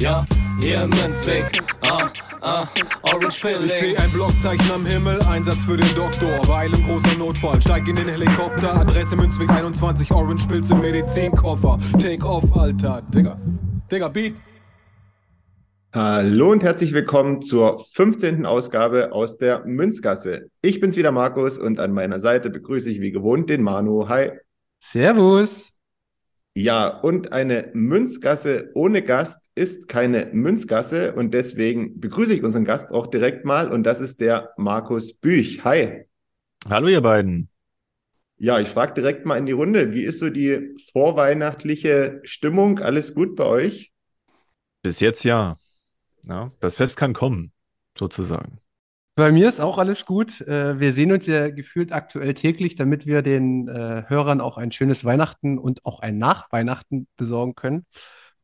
ja, hier im Münzweg, ah, ah, Orange Ich Pilling. seh ein Blockzeichen am Himmel, Einsatz für den Doktor. Weil im großer Notfall, steig in den Helikopter. Adresse Münzweg 21, Orange Pilz im Medizinkoffer. Take off, Alter. Digga. Digga, Beat. Hallo und herzlich willkommen zur 15. Ausgabe aus der Münzgasse. Ich bin's wieder Markus und an meiner Seite begrüße ich wie gewohnt den Manu. Hi. Servus. Ja, und eine Münzgasse ohne Gast ist keine Münzgasse und deswegen begrüße ich unseren Gast auch direkt mal und das ist der Markus Büch. Hi. Hallo ihr beiden. Ja, ich frage direkt mal in die Runde, wie ist so die vorweihnachtliche Stimmung? Alles gut bei euch? Bis jetzt ja. Ja, das Fest kann kommen, sozusagen. Bei mir ist auch alles gut. Äh, Wir sehen uns ja gefühlt aktuell täglich, damit wir den äh, Hörern auch ein schönes Weihnachten und auch ein Nachweihnachten besorgen können.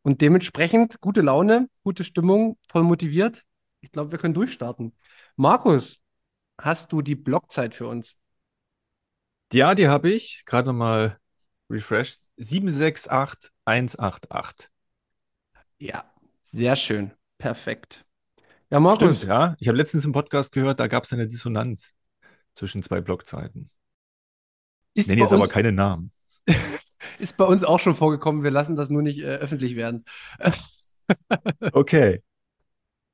Und dementsprechend gute Laune, gute Stimmung, voll motiviert. Ich glaube, wir können durchstarten. Markus, hast du die Blockzeit für uns? Ja, die habe ich gerade mal refreshed. 768188. Ja, sehr schön. Perfekt. Ja, Markus, Stimmt, ja. Ich habe letztens im Podcast gehört, da gab es eine Dissonanz zwischen zwei Blockzeiten. Ich nenne jetzt aber keine Namen. ist bei uns auch schon vorgekommen. Wir lassen das nur nicht äh, öffentlich werden. Okay.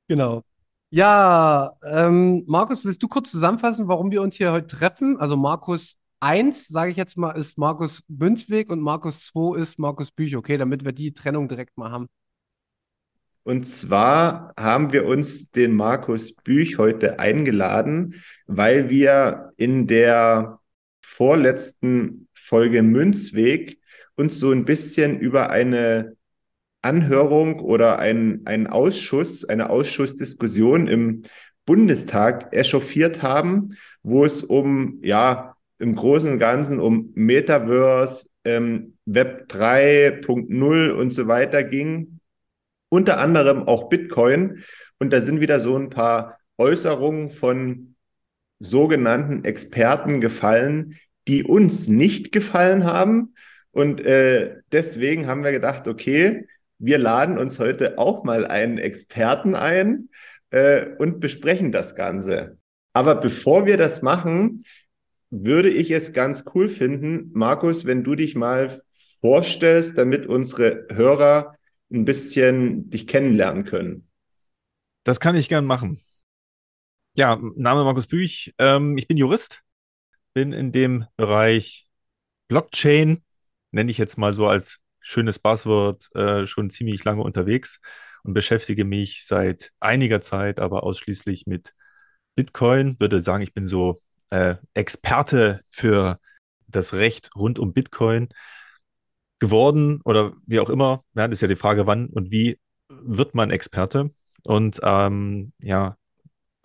Genau. Ja, ähm, Markus, willst du kurz zusammenfassen, warum wir uns hier heute treffen? Also Markus 1, sage ich jetzt mal, ist Markus Münzweg und Markus 2 ist Markus Büch, okay, damit wir die Trennung direkt mal haben. Und zwar haben wir uns den Markus Büch heute eingeladen, weil wir in der vorletzten Folge Münzweg uns so ein bisschen über eine Anhörung oder ein, einen Ausschuss, eine Ausschussdiskussion im Bundestag echauffiert haben, wo es um, ja, im Großen und Ganzen um Metaverse, ähm, Web 3.0 und so weiter ging unter anderem auch Bitcoin. Und da sind wieder so ein paar Äußerungen von sogenannten Experten gefallen, die uns nicht gefallen haben. Und äh, deswegen haben wir gedacht, okay, wir laden uns heute auch mal einen Experten ein äh, und besprechen das Ganze. Aber bevor wir das machen, würde ich es ganz cool finden, Markus, wenn du dich mal vorstellst, damit unsere Hörer ein bisschen dich kennenlernen können. Das kann ich gern machen. Ja, Name Markus Büch. Ähm, ich bin Jurist, bin in dem Bereich Blockchain, nenne ich jetzt mal so als schönes Buzzword, äh, schon ziemlich lange unterwegs und beschäftige mich seit einiger Zeit aber ausschließlich mit Bitcoin. Würde sagen, ich bin so äh, Experte für das Recht rund um Bitcoin geworden oder wie auch immer. Ja, das ist ja die Frage, wann und wie wird man Experte? Und ähm, ja,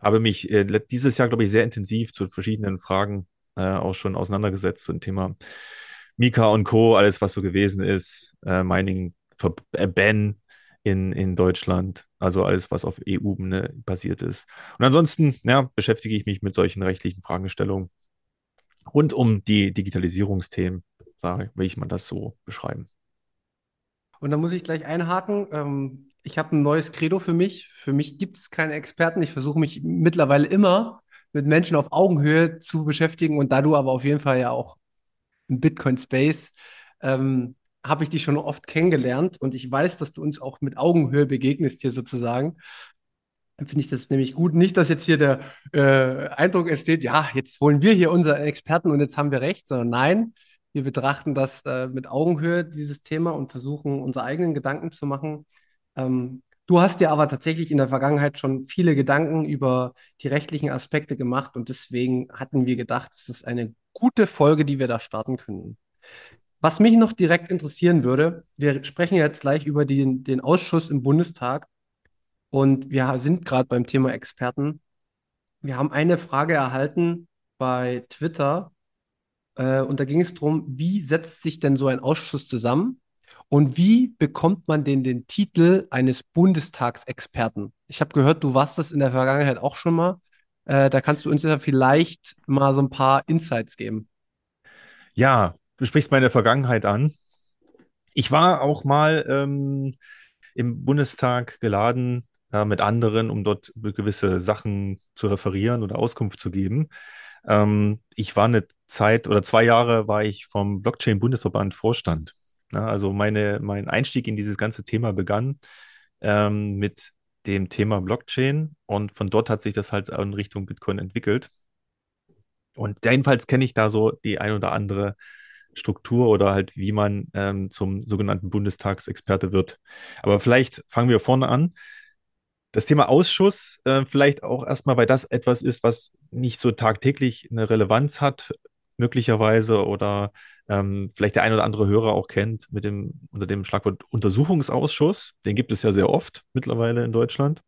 habe mich äh, dieses Jahr, glaube ich, sehr intensiv zu verschiedenen Fragen äh, auch schon auseinandergesetzt zum Thema Mika und Co., alles, was so gewesen ist, äh, Mining, Ver äh, Ban in, in Deutschland, also alles, was auf EU-Ebene basiert ist. Und ansonsten ja, beschäftige ich mich mit solchen rechtlichen Fragestellungen rund um die Digitalisierungsthemen, sage, will ich mal das so beschreiben. Und da muss ich gleich einhaken. Ähm, ich habe ein neues Credo für mich. Für mich gibt es keine Experten. Ich versuche mich mittlerweile immer mit Menschen auf Augenhöhe zu beschäftigen. Und da du aber auf jeden Fall ja auch im Bitcoin-Space ähm, habe ich dich schon oft kennengelernt und ich weiß, dass du uns auch mit Augenhöhe begegnest hier sozusagen. Dann finde ich das nämlich gut. Nicht, dass jetzt hier der äh, Eindruck entsteht, ja, jetzt holen wir hier unseren Experten und jetzt haben wir recht, sondern nein, wir betrachten das äh, mit Augenhöhe, dieses Thema, und versuchen, unsere eigenen Gedanken zu machen. Ähm, du hast dir aber tatsächlich in der Vergangenheit schon viele Gedanken über die rechtlichen Aspekte gemacht und deswegen hatten wir gedacht, es ist eine gute Folge, die wir da starten können. Was mich noch direkt interessieren würde, wir sprechen jetzt gleich über den, den Ausschuss im Bundestag und wir sind gerade beim Thema Experten. Wir haben eine Frage erhalten bei Twitter äh, und da ging es darum, wie setzt sich denn so ein Ausschuss zusammen und wie bekommt man denn den Titel eines Bundestagsexperten? Ich habe gehört, du warst das in der Vergangenheit auch schon mal. Äh, da kannst du uns ja vielleicht mal so ein paar Insights geben. Ja, du sprichst meine Vergangenheit an. Ich war auch mal ähm, im Bundestag geladen äh, mit anderen, um dort gewisse Sachen zu referieren oder Auskunft zu geben. Ähm, ich war eine Zeit oder zwei Jahre war ich vom Blockchain-Bundesverband Vorstand. Ja, also meine, mein Einstieg in dieses ganze Thema begann ähm, mit dem Thema Blockchain und von dort hat sich das halt in Richtung Bitcoin entwickelt. Und jedenfalls kenne ich da so die ein oder andere Struktur oder halt, wie man ähm, zum sogenannten Bundestagsexperte wird. Aber vielleicht fangen wir vorne an. Das Thema Ausschuss, äh, vielleicht auch erstmal, weil das etwas ist, was nicht so tagtäglich eine Relevanz hat, möglicherweise, oder ähm, vielleicht der ein oder andere Hörer auch kennt mit dem, unter dem Schlagwort Untersuchungsausschuss. Den gibt es ja sehr oft mittlerweile in Deutschland.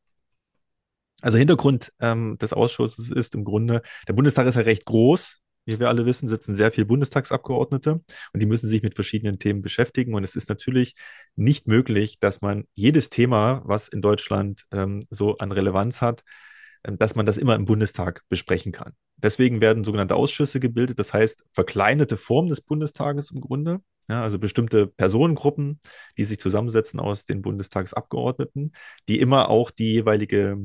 Also Hintergrund ähm, des Ausschusses ist im Grunde, der Bundestag ist ja recht groß, wie wir alle wissen, sitzen sehr viele Bundestagsabgeordnete und die müssen sich mit verschiedenen Themen beschäftigen. Und es ist natürlich nicht möglich, dass man jedes Thema, was in Deutschland ähm, so an Relevanz hat, dass man das immer im Bundestag besprechen kann. Deswegen werden sogenannte Ausschüsse gebildet, das heißt verkleinerte Form des Bundestages im Grunde. Ja, also bestimmte Personengruppen, die sich zusammensetzen aus den Bundestagsabgeordneten, die immer auch die jeweilige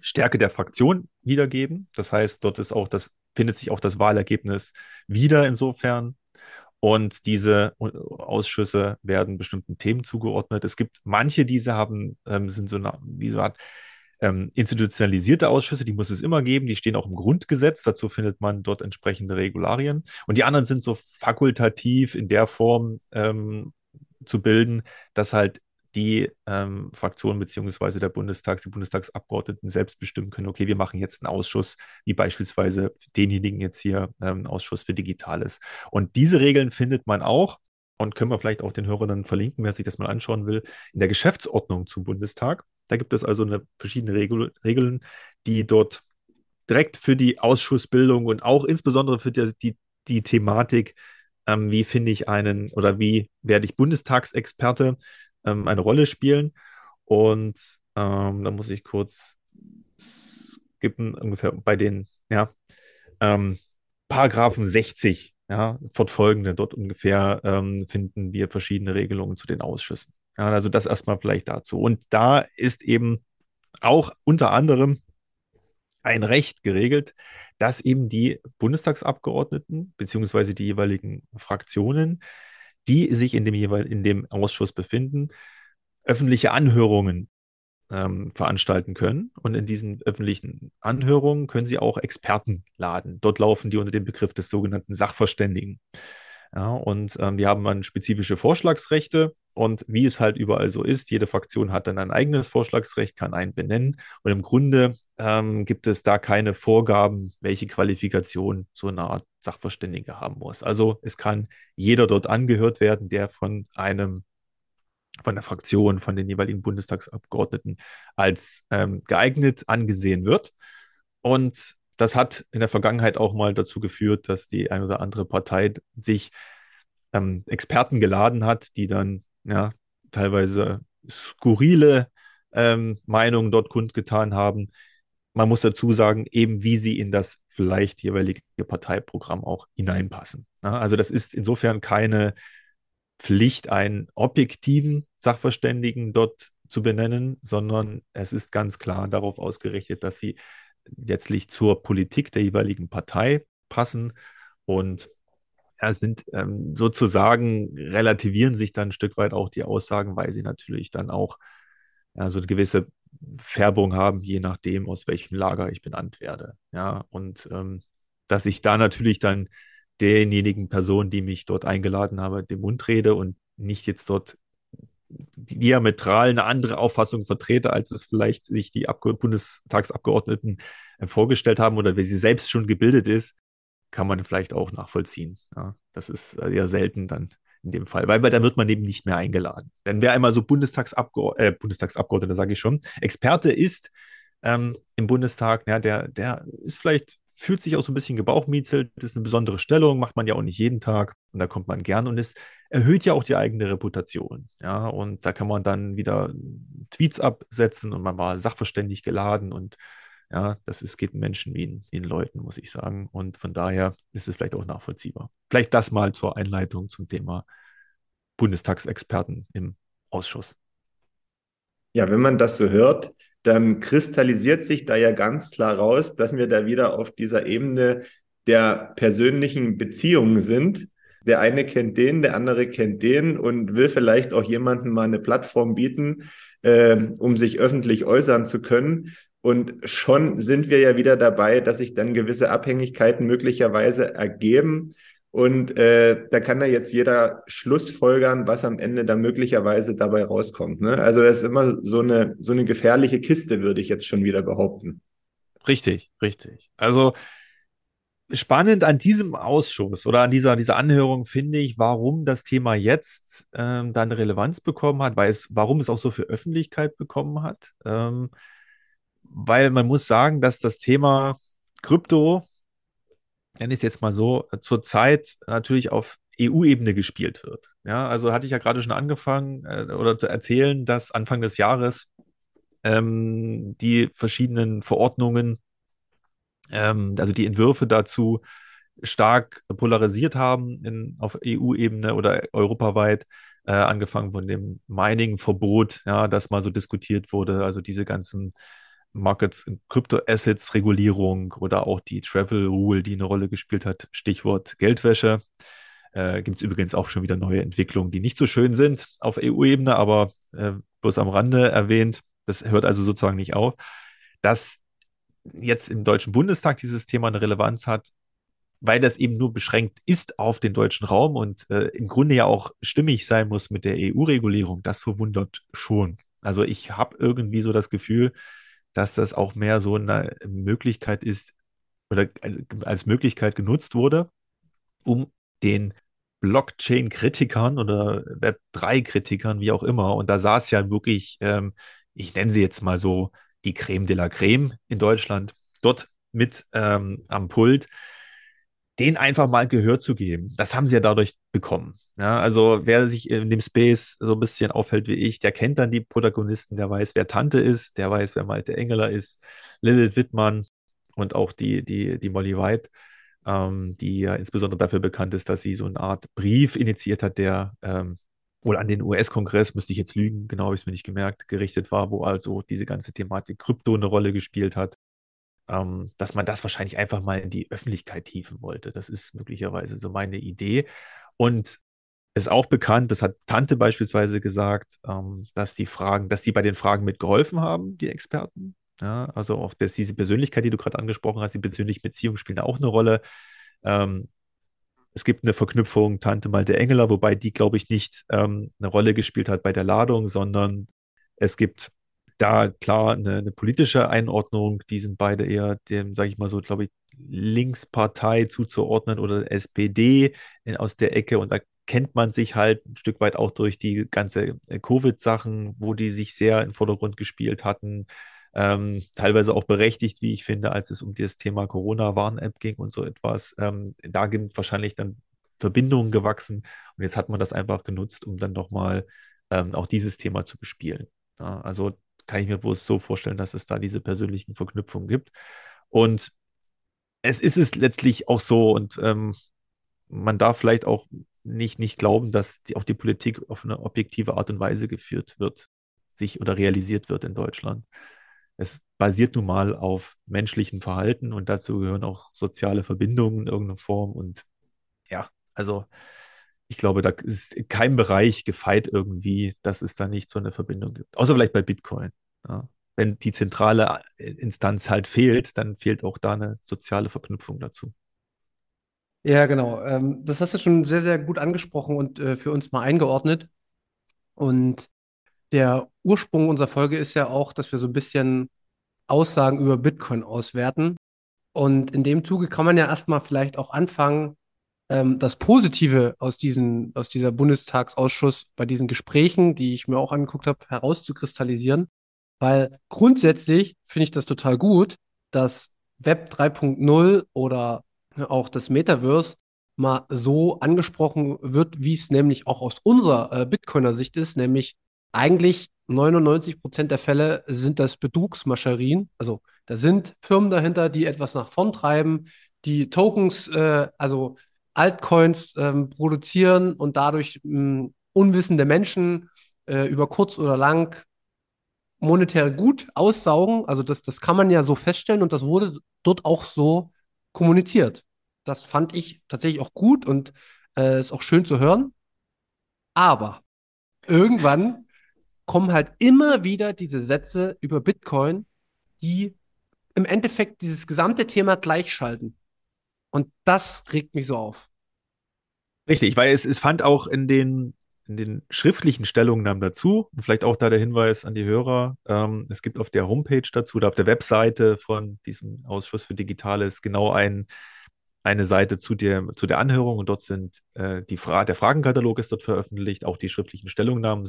Stärke der Fraktion wiedergeben. Das heißt, dort ist auch das, findet sich auch das Wahlergebnis wieder insofern. Und diese Ausschüsse werden bestimmten Themen zugeordnet. Es gibt manche, diese haben, ähm, sind so eine, wie so eine Art ähm, institutionalisierte Ausschüsse, die muss es immer geben, die stehen auch im Grundgesetz, dazu findet man dort entsprechende Regularien. Und die anderen sind so fakultativ in der Form ähm, zu bilden, dass halt die ähm, Fraktionen beziehungsweise der Bundestag, die Bundestagsabgeordneten selbst bestimmen können, okay, wir machen jetzt einen Ausschuss, wie beispielsweise denjenigen jetzt hier ähm, Ausschuss für Digitales. Und diese Regeln findet man auch und können wir vielleicht auch den Hörern dann verlinken, wer sich das mal anschauen will, in der Geschäftsordnung zum Bundestag. Da gibt es also eine, verschiedene Regel, Regeln, die dort direkt für die Ausschussbildung und auch insbesondere für die, die, die Thematik, ähm, wie finde ich einen oder wie werde ich Bundestagsexperte, ähm, eine Rolle spielen. Und ähm, da muss ich kurz skippen, ungefähr bei den ja, ähm, Paragraphen 60, ja, fortfolgende, dort ungefähr ähm, finden wir verschiedene Regelungen zu den Ausschüssen. Ja, also das erstmal vielleicht dazu. Und da ist eben auch unter anderem ein Recht geregelt, dass eben die Bundestagsabgeordneten beziehungsweise die jeweiligen Fraktionen die sich in dem in dem Ausschuss befinden, öffentliche Anhörungen ähm, veranstalten können. Und in diesen öffentlichen Anhörungen können sie auch Experten laden. Dort laufen die unter dem Begriff des sogenannten Sachverständigen. Ja, und ähm, die haben dann spezifische Vorschlagsrechte. Und wie es halt überall so ist, jede Fraktion hat dann ein eigenes Vorschlagsrecht, kann einen benennen. Und im Grunde ähm, gibt es da keine Vorgaben, welche Qualifikation so eine Art Sachverständige haben muss. Also es kann jeder dort angehört werden, der von einem von der Fraktion, von den jeweiligen Bundestagsabgeordneten als ähm, geeignet angesehen wird. Und das hat in der Vergangenheit auch mal dazu geführt, dass die eine oder andere Partei sich ähm, Experten geladen hat, die dann ja teilweise skurrile ähm, Meinungen dort kundgetan haben. Man muss dazu sagen, eben wie sie in das vielleicht jeweilige Parteiprogramm auch hineinpassen. Ja, also das ist insofern keine Pflicht, einen objektiven Sachverständigen dort zu benennen, sondern es ist ganz klar darauf ausgerichtet, dass sie letztlich zur Politik der jeweiligen Partei passen und ja, sind ähm, sozusagen, relativieren sich dann ein Stück weit auch die Aussagen, weil sie natürlich dann auch ja, so eine gewisse Färbung haben, je nachdem, aus welchem Lager ich benannt werde. Ja, und ähm, dass ich da natürlich dann derjenigen Person, die mich dort eingeladen habe, den Mund rede und nicht jetzt dort diametral eine andere Auffassung vertrete, als es vielleicht sich die Abge Bundestagsabgeordneten äh, vorgestellt haben oder wie sie selbst schon gebildet ist, kann man vielleicht auch nachvollziehen. Ja, das ist äh, eher selten dann in dem Fall, weil, weil dann wird man eben nicht mehr eingeladen. Denn wer einmal so Bundestagsabgeordneter, äh, Bundestagsabgeordneter sage ich schon, Experte ist ähm, im Bundestag, ja, der, der ist vielleicht fühlt sich auch so ein bisschen gebauchmietzelt. Das ist eine besondere Stellung, macht man ja auch nicht jeden Tag. Und da kommt man gern und es erhöht ja auch die eigene Reputation. Ja, und da kann man dann wieder Tweets absetzen und man war sachverständig geladen und ja, das ist, geht Menschen wie in, in Leuten, muss ich sagen. Und von daher ist es vielleicht auch nachvollziehbar. Vielleicht das mal zur Einleitung zum Thema Bundestagsexperten im Ausschuss. Ja, wenn man das so hört, dann kristallisiert sich da ja ganz klar raus, dass wir da wieder auf dieser Ebene der persönlichen Beziehungen sind. Der eine kennt den, der andere kennt den und will vielleicht auch jemandem mal eine Plattform bieten, äh, um sich öffentlich äußern zu können. Und schon sind wir ja wieder dabei, dass sich dann gewisse Abhängigkeiten möglicherweise ergeben. Und äh, da kann ja jetzt jeder Schlussfolgern, was am Ende da möglicherweise dabei rauskommt. Ne? Also das ist immer so eine, so eine gefährliche Kiste, würde ich jetzt schon wieder behaupten. Richtig, richtig. Also spannend an diesem Ausschuss oder an dieser, dieser Anhörung finde ich, warum das Thema jetzt ähm, dann Relevanz bekommen hat, weil es, warum es auch so viel Öffentlichkeit bekommen hat. Ähm, weil man muss sagen, dass das Thema Krypto nenne ich es jetzt mal so, zurzeit natürlich auf EU-Ebene gespielt wird. Ja, also hatte ich ja gerade schon angefangen äh, oder zu erzählen, dass Anfang des Jahres ähm, die verschiedenen Verordnungen, ähm, also die Entwürfe dazu stark polarisiert haben in, auf EU-Ebene oder europaweit, äh, angefangen von dem Mining-Verbot, ja, das mal so diskutiert wurde, also diese ganzen Markets, Crypto-Assets Regulierung oder auch die Travel Rule, die eine Rolle gespielt hat, Stichwort Geldwäsche. Äh, Gibt es übrigens auch schon wieder neue Entwicklungen, die nicht so schön sind auf EU-Ebene, aber äh, bloß am Rande erwähnt. Das hört also sozusagen nicht auf. Dass jetzt im Deutschen Bundestag dieses Thema eine Relevanz hat, weil das eben nur beschränkt ist auf den deutschen Raum und äh, im Grunde ja auch stimmig sein muss mit der EU-Regulierung, das verwundert schon. Also ich habe irgendwie so das Gefühl, dass das auch mehr so eine Möglichkeit ist oder als Möglichkeit genutzt wurde, um den Blockchain-Kritikern oder Web3-Kritikern, wie auch immer, und da saß ja wirklich, ähm, ich nenne sie jetzt mal so, die Creme de la Creme in Deutschland, dort mit ähm, am Pult, den einfach mal Gehör zu geben. Das haben sie ja dadurch bekommen. Ja, also wer sich in dem Space so ein bisschen aufhält wie ich, der kennt dann die Protagonisten, der weiß, wer Tante ist, der weiß, wer Malte Engeler ist, Lilith Wittmann und auch die, die, die Molly White, ähm, die ja insbesondere dafür bekannt ist, dass sie so eine Art Brief initiiert hat, der ähm, wohl an den US-Kongress, müsste ich jetzt lügen, genau habe ich es mir nicht gemerkt, gerichtet war, wo also diese ganze Thematik Krypto eine Rolle gespielt hat ähm, dass man das wahrscheinlich einfach mal in die Öffentlichkeit hieven wollte. Das ist möglicherweise so meine Idee. Und ist auch bekannt, das hat Tante beispielsweise gesagt, ähm, dass die Fragen, dass sie bei den Fragen mitgeholfen haben, die Experten. Ja, also auch dass diese Persönlichkeit, die du gerade angesprochen hast, die persönlichen Beziehungen spielen auch eine Rolle. Ähm, es gibt eine Verknüpfung Tante Malte Engeler, wobei die, glaube ich, nicht ähm, eine Rolle gespielt hat bei der Ladung, sondern es gibt da klar eine, eine, politische Einordnung. Die sind beide eher dem, sage ich mal so, glaube ich, Linkspartei zuzuordnen oder SPD in, aus der Ecke. Und da kennt man sich halt ein Stück weit auch durch die ganze äh, Covid-Sachen, wo die sich sehr im Vordergrund gespielt hatten. Ähm, teilweise auch berechtigt, wie ich finde, als es um das Thema Corona-Warn-App ging und so etwas. Ähm, da sind wahrscheinlich dann Verbindungen gewachsen und jetzt hat man das einfach genutzt, um dann nochmal ähm, auch dieses Thema zu bespielen. Ja, also kann ich mir bloß so vorstellen, dass es da diese persönlichen Verknüpfungen gibt. Und es ist es letztlich auch so und ähm, man darf vielleicht auch nicht, nicht glauben, dass die, auch die Politik auf eine objektive Art und Weise geführt wird, sich oder realisiert wird in Deutschland. Es basiert nun mal auf menschlichen Verhalten und dazu gehören auch soziale Verbindungen in irgendeiner Form. Und ja, also ich glaube, da ist kein Bereich gefeit irgendwie, dass es da nicht so eine Verbindung gibt. Außer vielleicht bei Bitcoin. Ja. Wenn die zentrale Instanz halt fehlt, dann fehlt auch da eine soziale Verknüpfung dazu. Ja, genau. Ähm, das hast du schon sehr, sehr gut angesprochen und äh, für uns mal eingeordnet. Und der Ursprung unserer Folge ist ja auch, dass wir so ein bisschen Aussagen über Bitcoin auswerten. Und in dem Zuge kann man ja erstmal vielleicht auch anfangen, ähm, das Positive aus, diesen, aus dieser Bundestagsausschuss bei diesen Gesprächen, die ich mir auch angeguckt habe, herauszukristallisieren. Weil grundsätzlich finde ich das total gut, dass Web 3.0 oder auch das Metaverse mal so angesprochen wird, wie es nämlich auch aus unserer äh, Bitcoiner Sicht ist, nämlich eigentlich 99 Prozent der Fälle sind das Betrugsmascherien. Also da sind Firmen dahinter, die etwas nach vorn treiben, die Tokens, äh, also Altcoins ähm, produzieren und dadurch mh, unwissende Menschen äh, über kurz oder lang monetär gut aussaugen. Also das, das kann man ja so feststellen und das wurde dort auch so kommuniziert. Das fand ich tatsächlich auch gut und äh, ist auch schön zu hören. Aber irgendwann kommen halt immer wieder diese Sätze über Bitcoin, die im Endeffekt dieses gesamte Thema gleichschalten. Und das regt mich so auf. Richtig, weil es, es fand auch in den, in den schriftlichen Stellungnahmen dazu, und vielleicht auch da der Hinweis an die Hörer, ähm, es gibt auf der Homepage dazu oder auf der Webseite von diesem Ausschuss für Digitales genau ein eine Seite zu der, zu der Anhörung und dort sind äh, die Fra der Fragenkatalog ist dort veröffentlicht, auch die schriftlichen Stellungnahmen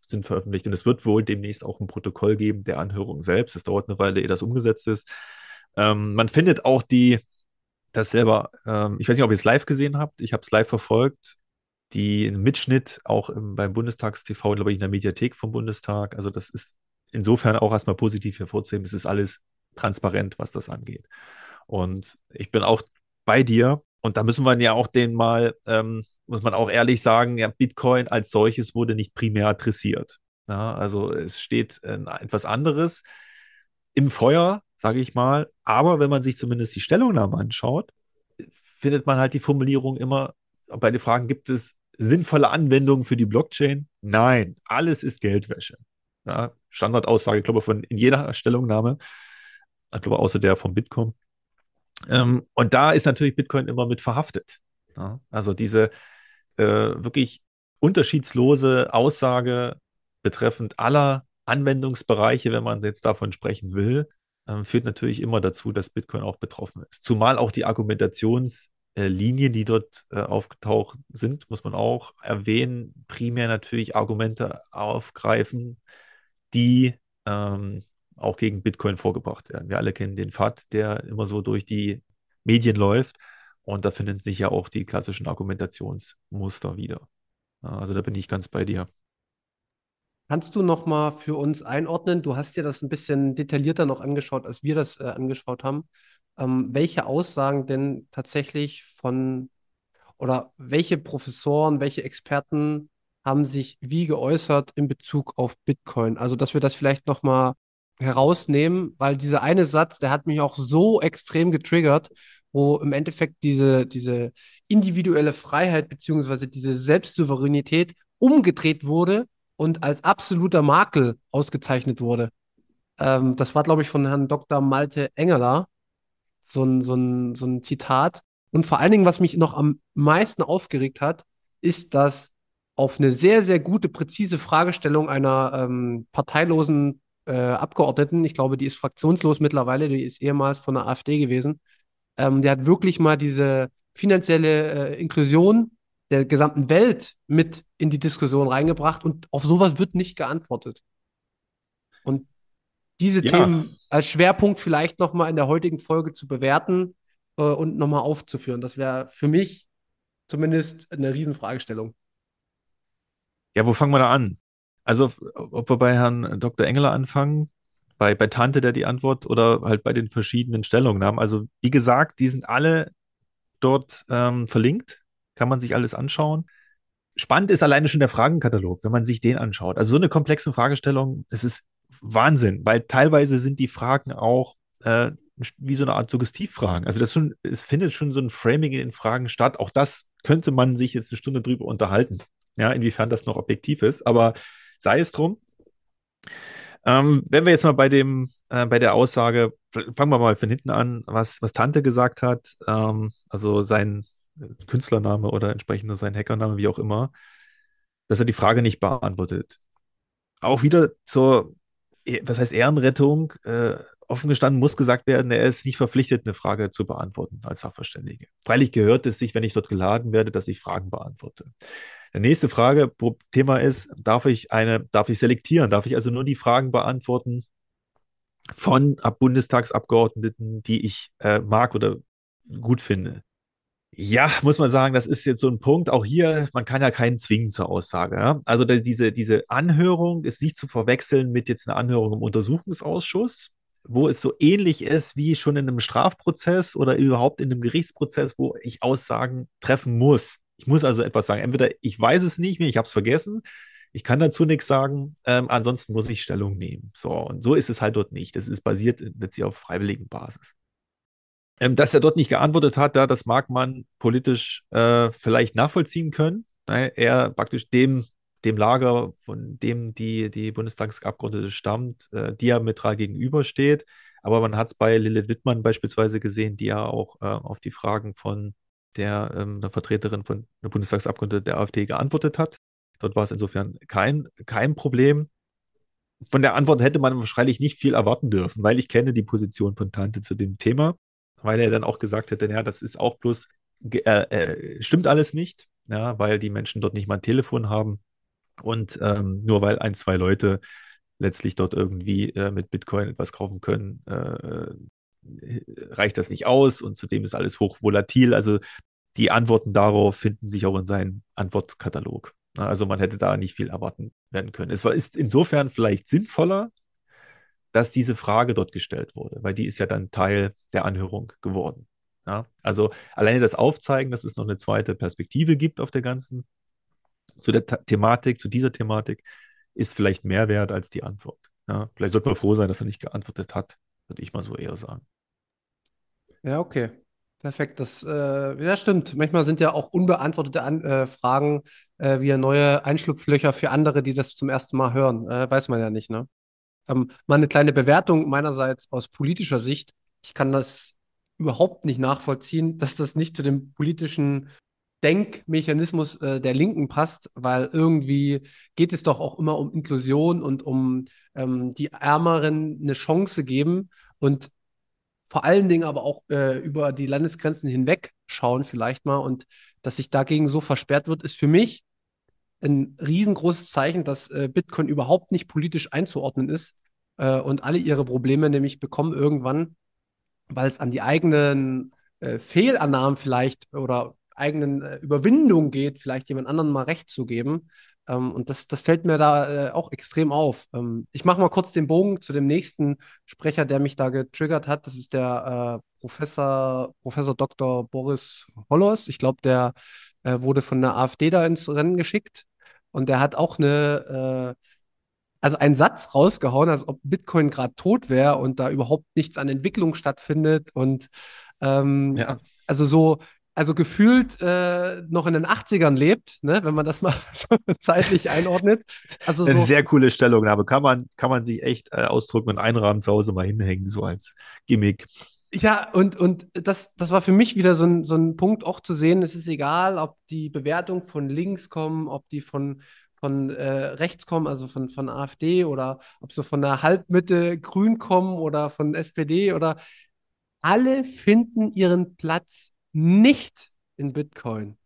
sind veröffentlicht und es wird wohl demnächst auch ein Protokoll geben der Anhörung selbst. Es dauert eine Weile, ehe das umgesetzt ist. Ähm, man findet auch die, das selber, ähm, ich weiß nicht, ob ihr es live gesehen habt, ich habe es live verfolgt, die Mitschnitt auch im, beim Bundestagstv, glaube ich, in der Mediathek vom Bundestag. Also das ist insofern auch erstmal positiv hervorzuheben. Es ist alles transparent, was das angeht. Und ich bin auch bei dir. Und da müssen wir ja auch den mal, ähm, muss man auch ehrlich sagen, ja, Bitcoin als solches wurde nicht primär adressiert. Ja, also es steht äh, etwas anderes im Feuer, sage ich mal. Aber wenn man sich zumindest die Stellungnahme anschaut, findet man halt die Formulierung immer bei den Fragen, gibt es sinnvolle Anwendungen für die Blockchain? Nein, alles ist Geldwäsche. Ja, Standardaussage, ich glaube, von in jeder Stellungnahme, ich glaube, außer der vom Bitcoin. Ähm, und da ist natürlich Bitcoin immer mit verhaftet. Ja? Also diese äh, wirklich unterschiedslose Aussage betreffend aller Anwendungsbereiche, wenn man jetzt davon sprechen will, äh, führt natürlich immer dazu, dass Bitcoin auch betroffen ist. Zumal auch die Argumentationslinien, die dort äh, aufgetaucht sind, muss man auch erwähnen, primär natürlich Argumente aufgreifen, die ähm, auch gegen Bitcoin vorgebracht werden. Wir alle kennen den FAT, der immer so durch die Medien läuft. Und da finden sich ja auch die klassischen Argumentationsmuster wieder. Also da bin ich ganz bei dir. Kannst du noch mal für uns einordnen? Du hast dir das ein bisschen detaillierter noch angeschaut, als wir das äh, angeschaut haben. Ähm, welche Aussagen denn tatsächlich von oder welche Professoren, welche Experten haben sich wie geäußert in Bezug auf Bitcoin? Also, dass wir das vielleicht noch mal herausnehmen, weil dieser eine Satz, der hat mich auch so extrem getriggert, wo im Endeffekt diese, diese individuelle Freiheit beziehungsweise diese Selbstsouveränität umgedreht wurde und als absoluter Makel ausgezeichnet wurde. Ähm, das war, glaube ich, von Herrn Dr. Malte Engeler, so ein, so, ein, so ein Zitat. Und vor allen Dingen, was mich noch am meisten aufgeregt hat, ist, dass auf eine sehr, sehr gute, präzise Fragestellung einer ähm, parteilosen äh, Abgeordneten, ich glaube, die ist fraktionslos mittlerweile, die ist ehemals von der AfD gewesen, ähm, der hat wirklich mal diese finanzielle äh, Inklusion der gesamten Welt mit in die Diskussion reingebracht und auf sowas wird nicht geantwortet. Und diese ja. Themen als Schwerpunkt vielleicht nochmal in der heutigen Folge zu bewerten äh, und nochmal aufzuführen, das wäre für mich zumindest eine Riesenfragestellung. Ja, wo fangen wir da an? Also, ob wir bei Herrn Dr. Engeler anfangen, bei, bei Tante der die Antwort oder halt bei den verschiedenen Stellungnahmen. Also, wie gesagt, die sind alle dort ähm, verlinkt, kann man sich alles anschauen. Spannend ist alleine schon der Fragenkatalog, wenn man sich den anschaut. Also, so eine komplexe Fragestellung, es ist Wahnsinn, weil teilweise sind die Fragen auch äh, wie so eine Art Suggestivfragen. Also das schon, es findet schon so ein Framing in den Fragen statt. Auch das könnte man sich jetzt eine Stunde drüber unterhalten. Ja, inwiefern das noch objektiv ist. Aber sei es drum. Ähm, wenn wir jetzt mal bei dem, äh, bei der Aussage, fangen wir mal von hinten an, was, was Tante gesagt hat, ähm, also sein Künstlername oder entsprechend sein Hackername, wie auch immer, dass er die Frage nicht beantwortet. Auch wieder zur, was heißt Ehrenrettung, äh, offen gestanden muss gesagt werden, er ist nicht verpflichtet, eine Frage zu beantworten als Sachverständige. Freilich gehört es sich, wenn ich dort geladen werde, dass ich Fragen beantworte. Der nächste Frage, Thema ist, darf ich eine, darf ich selektieren? Darf ich also nur die Fragen beantworten von Bundestagsabgeordneten, die ich äh, mag oder gut finde? Ja, muss man sagen, das ist jetzt so ein Punkt. Auch hier, man kann ja keinen zwingen zur Aussage. Ja? Also diese, diese Anhörung ist nicht zu verwechseln mit jetzt einer Anhörung im Untersuchungsausschuss wo es so ähnlich ist wie schon in einem Strafprozess oder überhaupt in einem Gerichtsprozess, wo ich Aussagen treffen muss. Ich muss also etwas sagen. Entweder ich weiß es nicht mehr, ich habe es vergessen, ich kann dazu nichts sagen, ähm, ansonsten muss ich Stellung nehmen. So, und so ist es halt dort nicht. Das ist basiert letztlich auf freiwilligen Basis. Ähm, dass er dort nicht geantwortet hat, da, das mag man politisch äh, vielleicht nachvollziehen können. Ne? Er praktisch dem dem Lager, von dem die, die Bundestagsabgeordnete stammt, äh, diametral gegenübersteht. Aber man hat es bei Lilith Wittmann beispielsweise gesehen, die ja auch äh, auf die Fragen von der, ähm, der Vertreterin von der Bundestagsabgeordneten der AfD geantwortet hat. Dort war es insofern kein, kein Problem. Von der Antwort hätte man wahrscheinlich nicht viel erwarten dürfen, weil ich kenne die Position von Tante zu dem Thema, weil er dann auch gesagt hätte, ja, das ist auch bloß, äh, äh, stimmt alles nicht, ja, weil die Menschen dort nicht mal ein Telefon haben. Und ähm, nur weil ein, zwei Leute letztlich dort irgendwie äh, mit Bitcoin etwas kaufen können, äh, äh, reicht das nicht aus und zudem ist alles hochvolatil. Also die Antworten darauf finden sich auch in seinem Antwortkatalog. Also man hätte da nicht viel erwarten werden können. Es war, ist insofern vielleicht sinnvoller, dass diese Frage dort gestellt wurde, weil die ist ja dann Teil der Anhörung geworden. Ja? Also alleine das Aufzeigen, dass es noch eine zweite Perspektive gibt auf der ganzen zu der Thematik, zu dieser Thematik, ist vielleicht mehr wert als die Antwort. Ja, vielleicht sollte man froh sein, dass er nicht geantwortet hat, würde ich mal so eher sagen. Ja, okay. Perfekt. Das äh, ja, stimmt. Manchmal sind ja auch unbeantwortete An äh, Fragen äh, wie neue Einschlupflöcher für andere, die das zum ersten Mal hören. Äh, weiß man ja nicht, ne? Ähm, mal eine kleine Bewertung meinerseits aus politischer Sicht. Ich kann das überhaupt nicht nachvollziehen, dass das nicht zu dem politischen Denkmechanismus äh, der Linken passt, weil irgendwie geht es doch auch immer um Inklusion und um ähm, die Ärmeren eine Chance geben und vor allen Dingen aber auch äh, über die Landesgrenzen hinweg schauen vielleicht mal und dass sich dagegen so versperrt wird, ist für mich ein riesengroßes Zeichen, dass äh, Bitcoin überhaupt nicht politisch einzuordnen ist äh, und alle ihre Probleme nämlich bekommen irgendwann, weil es an die eigenen äh, Fehlannahmen vielleicht oder eigenen äh, Überwindung geht, vielleicht jemand anderen mal recht zu geben. Ähm, und das, das fällt mir da äh, auch extrem auf. Ähm, ich mache mal kurz den Bogen zu dem nächsten Sprecher, der mich da getriggert hat. Das ist der äh, Professor, Professor Dr. Boris Hollos. Ich glaube, der äh, wurde von der AfD da ins Rennen geschickt. Und der hat auch eine, äh, also einen Satz rausgehauen, als ob Bitcoin gerade tot wäre und da überhaupt nichts an Entwicklung stattfindet. Und ähm, ja. also so, also gefühlt äh, noch in den 80ern lebt, ne, wenn man das mal zeitlich einordnet. Also Eine so, sehr coole Stellungnahme. Kann man, kann man sich echt äh, ausdrücken und einrahmen zu Hause mal hinhängen, so als Gimmick. Ja, und, und das, das war für mich wieder so ein, so ein Punkt auch zu sehen, es ist egal, ob die Bewertung von links kommen, ob die von, von äh, rechts kommen, also von, von AfD oder ob sie von der Halbmitte Grün kommen oder von SPD oder alle finden ihren Platz nicht in Bitcoin.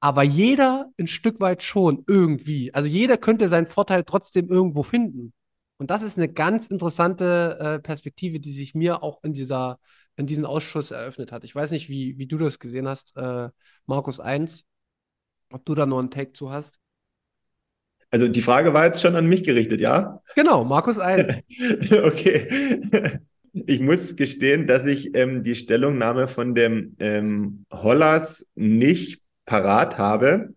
Aber jeder ein Stück weit schon irgendwie. Also jeder könnte seinen Vorteil trotzdem irgendwo finden. Und das ist eine ganz interessante äh, Perspektive, die sich mir auch in dieser, in diesem Ausschuss eröffnet hat. Ich weiß nicht, wie, wie du das gesehen hast, äh, Markus 1, ob du da noch einen Take zu hast. Also die Frage war jetzt schon an mich gerichtet, ja? Genau, Markus 1. okay. Ich muss gestehen, dass ich ähm, die Stellungnahme von dem ähm, Hollas nicht parat habe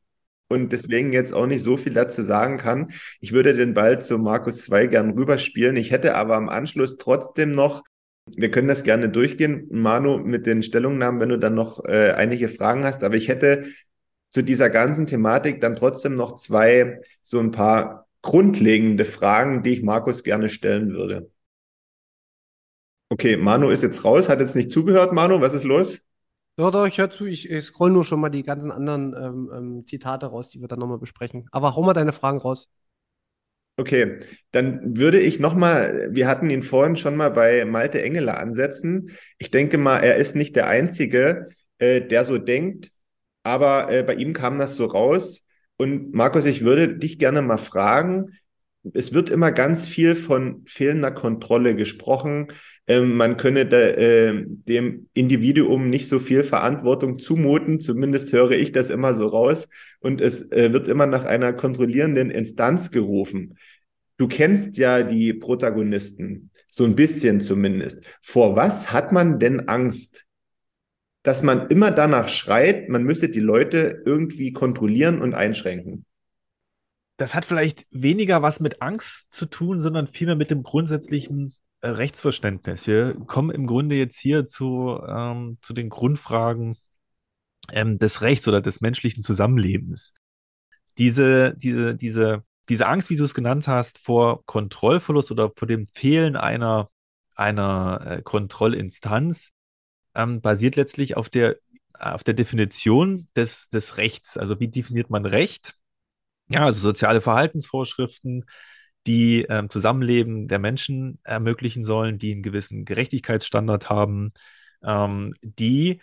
und deswegen jetzt auch nicht so viel dazu sagen kann. Ich würde den Ball zu Markus 2 gern rüberspielen. Ich hätte aber am Anschluss trotzdem noch, wir können das gerne durchgehen, Manu, mit den Stellungnahmen, wenn du dann noch äh, einige Fragen hast, aber ich hätte zu dieser ganzen Thematik dann trotzdem noch zwei, so ein paar grundlegende Fragen, die ich Markus gerne stellen würde. Okay, Manu ist jetzt raus, hat jetzt nicht zugehört. Manu, was ist los? Doch, doch, ich höre zu. Ich, ich scroll nur schon mal die ganzen anderen ähm, ähm, Zitate raus, die wir dann nochmal besprechen. Aber hau mal deine Fragen raus. Okay, dann würde ich nochmal, wir hatten ihn vorhin schon mal bei Malte Engeler ansetzen. Ich denke mal, er ist nicht der Einzige, äh, der so denkt, aber äh, bei ihm kam das so raus. Und Markus, ich würde dich gerne mal fragen, es wird immer ganz viel von fehlender Kontrolle gesprochen ähm, man könne da, äh, dem Individuum nicht so viel Verantwortung zumuten. Zumindest höre ich das immer so raus. Und es äh, wird immer nach einer kontrollierenden Instanz gerufen. Du kennst ja die Protagonisten, so ein bisschen zumindest. Vor was hat man denn Angst? Dass man immer danach schreit, man müsse die Leute irgendwie kontrollieren und einschränken. Das hat vielleicht weniger was mit Angst zu tun, sondern vielmehr mit dem grundsätzlichen Rechtsverständnis. Wir kommen im Grunde jetzt hier zu, ähm, zu den Grundfragen ähm, des Rechts oder des menschlichen Zusammenlebens. Diese, diese, diese, diese Angst, wie du es genannt hast, vor Kontrollverlust oder vor dem Fehlen einer, einer äh, Kontrollinstanz, ähm, basiert letztlich auf der, auf der Definition des, des Rechts. Also wie definiert man Recht? Ja, also soziale Verhaltensvorschriften, die ähm, Zusammenleben der Menschen ermöglichen sollen, die einen gewissen Gerechtigkeitsstandard haben, ähm, die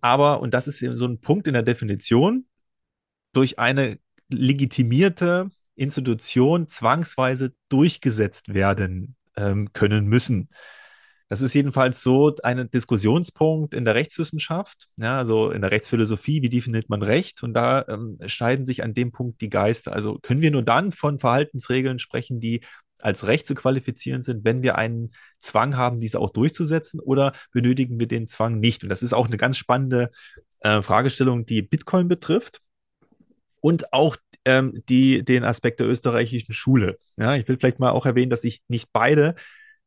aber, und das ist so ein Punkt in der Definition, durch eine legitimierte Institution zwangsweise durchgesetzt werden ähm, können müssen. Das ist jedenfalls so ein Diskussionspunkt in der Rechtswissenschaft, ja, also in der Rechtsphilosophie, wie definiert man Recht? Und da ähm, scheiden sich an dem Punkt die Geister. Also können wir nur dann von Verhaltensregeln sprechen, die als Recht zu qualifizieren sind, wenn wir einen Zwang haben, diese auch durchzusetzen, oder benötigen wir den Zwang nicht? Und das ist auch eine ganz spannende äh, Fragestellung, die Bitcoin betrifft und auch ähm, die, den Aspekt der österreichischen Schule. Ja, ich will vielleicht mal auch erwähnen, dass ich nicht beide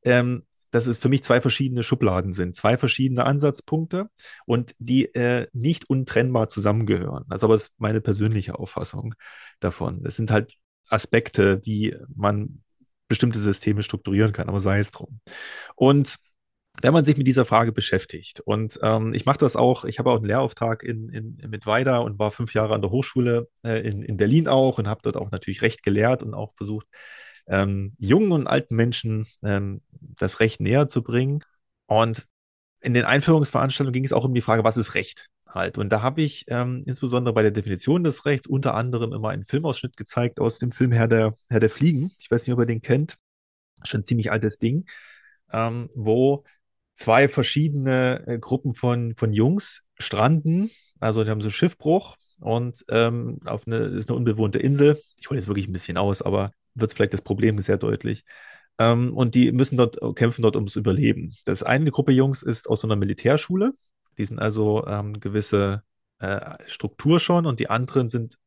ähm, dass es für mich zwei verschiedene Schubladen sind, zwei verschiedene Ansatzpunkte und die äh, nicht untrennbar zusammengehören. Das ist aber meine persönliche Auffassung davon. Es sind halt Aspekte, wie man bestimmte Systeme strukturieren kann, aber sei es drum. Und wenn man sich mit dieser Frage beschäftigt, und ähm, ich mache das auch, ich habe auch einen Lehrauftrag in, in, mit Weida und war fünf Jahre an der Hochschule äh, in, in Berlin auch und habe dort auch natürlich Recht gelehrt und auch versucht, ähm, jungen und alten Menschen ähm, das Recht näher zu bringen. Und in den Einführungsveranstaltungen ging es auch um die Frage, was ist Recht? Halt. Und da habe ich ähm, insbesondere bei der Definition des Rechts unter anderem immer einen Filmausschnitt gezeigt aus dem Film Herr der, Herr der Fliegen. Ich weiß nicht, ob ihr den kennt. Schon ein ziemlich altes Ding, ähm, wo zwei verschiedene äh, Gruppen von, von Jungs stranden. Also die haben so Schiffbruch und ähm, auf eine, ist eine unbewohnte Insel. Ich hole jetzt wirklich ein bisschen aus, aber wird vielleicht das Problem sehr deutlich. Ähm, und die müssen dort kämpfen dort ums Überleben. Das eine Gruppe Jungs ist aus so einer Militärschule. Die sind also ähm, gewisse äh, Struktur schon und die anderen sind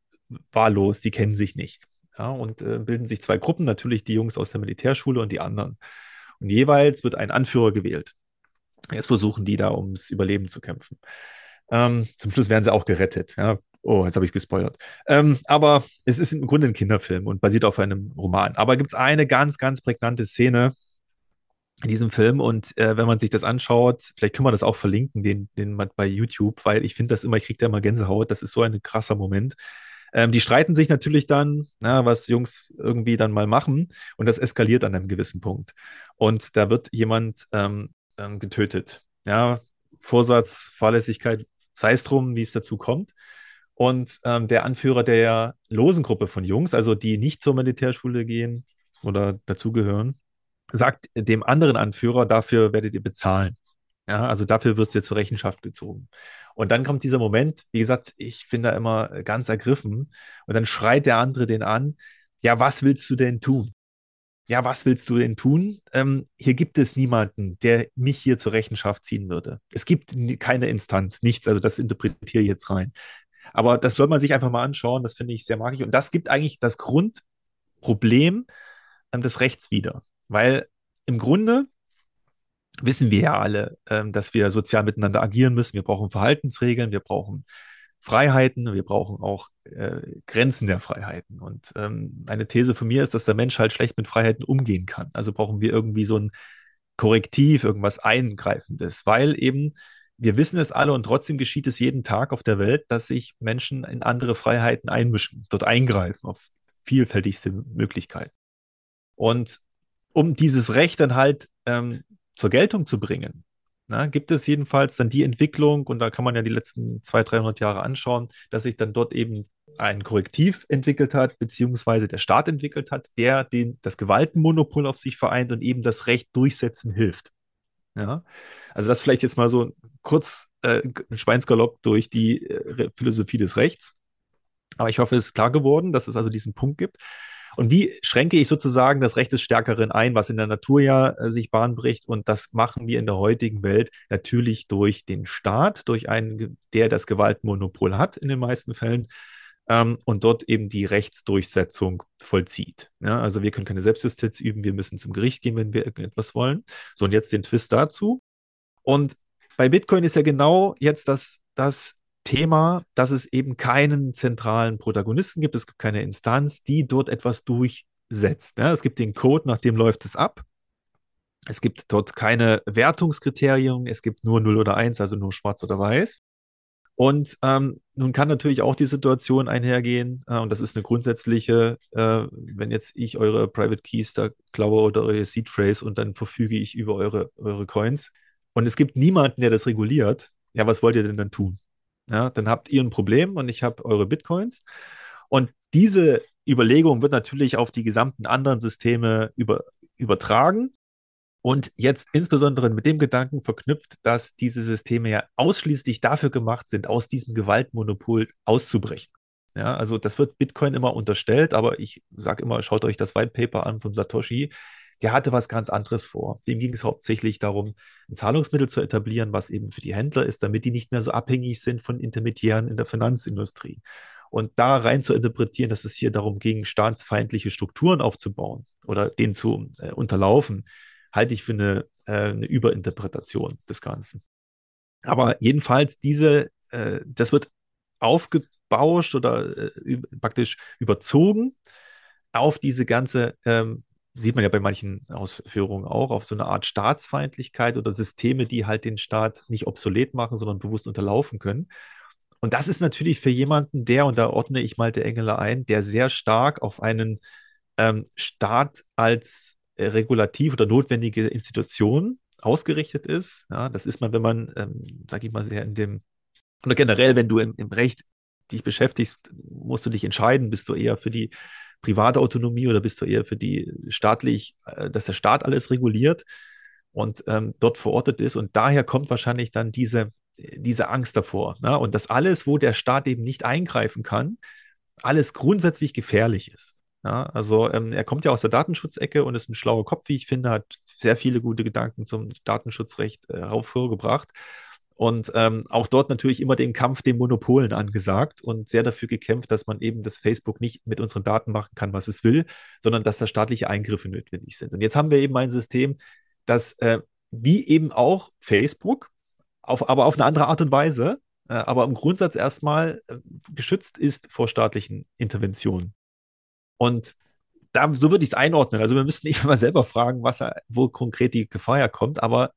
wahllos, die kennen sich nicht. Ja, und äh, bilden sich zwei Gruppen, natürlich die Jungs aus der Militärschule und die anderen. Und jeweils wird ein Anführer gewählt. Jetzt versuchen die da ums Überleben zu kämpfen. Ähm, zum Schluss werden sie auch gerettet. Ja. Oh, jetzt habe ich gespoilert. Ähm, aber es ist im Grunde ein Kinderfilm und basiert auf einem Roman. Aber gibt es eine ganz, ganz prägnante Szene in diesem Film und äh, wenn man sich das anschaut, vielleicht können wir das auch verlinken, den, den bei YouTube, weil ich finde das immer, ich kriege da immer Gänsehaut. Das ist so ein krasser Moment. Ähm, die streiten sich natürlich dann, na, was Jungs irgendwie dann mal machen und das eskaliert an einem gewissen Punkt. Und da wird jemand ähm, ähm getötet. Ja, Vorsatz, Fahrlässigkeit, sei es drum, wie es dazu kommt. Und ähm, der Anführer der losen Gruppe von Jungs, also die nicht zur Militärschule gehen oder dazugehören, sagt dem anderen Anführer, dafür werdet ihr bezahlen. Ja, also dafür wird ihr zur Rechenschaft gezogen. Und dann kommt dieser Moment, wie gesagt, ich bin da immer ganz ergriffen. Und dann schreit der andere den an, ja, was willst du denn tun? Ja, was willst du denn tun? Ähm, hier gibt es niemanden, der mich hier zur Rechenschaft ziehen würde. Es gibt keine Instanz, nichts. Also das interpretiere ich jetzt rein. Aber das soll man sich einfach mal anschauen. Das finde ich sehr magisch. Und das gibt eigentlich das Grundproblem ähm, des Rechts wieder. Weil im Grunde wissen wir ja alle, ähm, dass wir sozial miteinander agieren müssen. Wir brauchen Verhaltensregeln, wir brauchen Freiheiten, wir brauchen auch äh, Grenzen der Freiheiten. Und ähm, eine These von mir ist, dass der Mensch halt schlecht mit Freiheiten umgehen kann. Also brauchen wir irgendwie so ein Korrektiv, irgendwas Eingreifendes, weil eben wir wissen es alle und trotzdem geschieht es jeden Tag auf der Welt, dass sich Menschen in andere Freiheiten einmischen, dort eingreifen auf vielfältigste Möglichkeiten. Und um dieses Recht dann halt ähm, zur Geltung zu bringen, na, gibt es jedenfalls dann die Entwicklung, und da kann man ja die letzten 200, 300 Jahre anschauen, dass sich dann dort eben ein Korrektiv entwickelt hat, beziehungsweise der Staat entwickelt hat, der den, das Gewaltenmonopol auf sich vereint und eben das Recht durchsetzen hilft. Ja? Also das vielleicht jetzt mal so kurz äh, ein Schweinsgalopp durch die äh, Philosophie des Rechts. Aber ich hoffe, es ist klar geworden, dass es also diesen Punkt gibt. Und wie schränke ich sozusagen das Recht des Stärkeren ein, was in der Natur ja äh, sich Bahn bricht? Und das machen wir in der heutigen Welt natürlich durch den Staat, durch einen, der das Gewaltmonopol hat in den meisten Fällen ähm, und dort eben die Rechtsdurchsetzung vollzieht. Ja, also wir können keine Selbstjustiz üben, wir müssen zum Gericht gehen, wenn wir irgendetwas wollen. So, und jetzt den Twist dazu. Und bei Bitcoin ist ja genau jetzt das, das Thema, dass es eben keinen zentralen Protagonisten gibt. Es gibt keine Instanz, die dort etwas durchsetzt. Ja, es gibt den Code, nach dem läuft es ab. Es gibt dort keine Wertungskriterien. Es gibt nur 0 oder 1, also nur schwarz oder weiß. Und ähm, nun kann natürlich auch die Situation einhergehen, äh, und das ist eine grundsätzliche, äh, wenn jetzt ich eure Private Keys da klaue oder eure Seed Phrase und dann verfüge ich über eure, eure Coins und es gibt niemanden, der das reguliert, ja, was wollt ihr denn dann tun? Ja, dann habt ihr ein Problem und ich habe eure Bitcoins. Und diese Überlegung wird natürlich auf die gesamten anderen Systeme über, übertragen. Und jetzt insbesondere mit dem Gedanken verknüpft, dass diese Systeme ja ausschließlich dafür gemacht sind, aus diesem Gewaltmonopol auszubrechen. Ja, also das wird Bitcoin immer unterstellt, aber ich sage immer, schaut euch das White Paper an von Satoshi der hatte was ganz anderes vor. Dem ging es hauptsächlich darum, ein Zahlungsmittel zu etablieren, was eben für die Händler ist, damit die nicht mehr so abhängig sind von Intermediären in der Finanzindustrie. Und da rein zu interpretieren, dass es hier darum ging, staatsfeindliche Strukturen aufzubauen oder denen zu äh, unterlaufen, halte ich für eine, äh, eine Überinterpretation des Ganzen. Aber jedenfalls diese, äh, das wird aufgebauscht oder äh, praktisch überzogen auf diese ganze ähm, sieht man ja bei manchen Ausführungen auch, auf so eine Art Staatsfeindlichkeit oder Systeme, die halt den Staat nicht obsolet machen, sondern bewusst unterlaufen können. Und das ist natürlich für jemanden, der, und da ordne ich mal der Engele ein, der sehr stark auf einen ähm, Staat als äh, regulativ oder notwendige Institution ausgerichtet ist. Ja, das ist man, wenn man, ähm, sag ich mal, sehr in dem, oder generell, wenn du im, im Recht dich beschäftigst, musst du dich entscheiden, bist du eher für die private Autonomie oder bist du eher für die staatlich, äh, dass der Staat alles reguliert und ähm, dort verortet ist? Und daher kommt wahrscheinlich dann diese, diese Angst davor. Ne? Und dass alles, wo der Staat eben nicht eingreifen kann, alles grundsätzlich gefährlich ist. Ja, also ähm, er kommt ja aus der Datenschutzecke und ist ein schlauer Kopf, wie ich finde, hat sehr viele gute Gedanken zum Datenschutzrecht äh, hervorgebracht. Und ähm, auch dort natürlich immer den Kampf den Monopolen angesagt und sehr dafür gekämpft, dass man eben das Facebook nicht mit unseren Daten machen kann, was es will, sondern dass da staatliche Eingriffe notwendig sind. Und jetzt haben wir eben ein System, das äh, wie eben auch Facebook, auf, aber auf eine andere Art und Weise, äh, aber im Grundsatz erstmal äh, geschützt ist vor staatlichen Interventionen. Und da, so würde ich es einordnen. Also wir müssten nicht mal selber fragen, was wo konkret die Gefahr herkommt, aber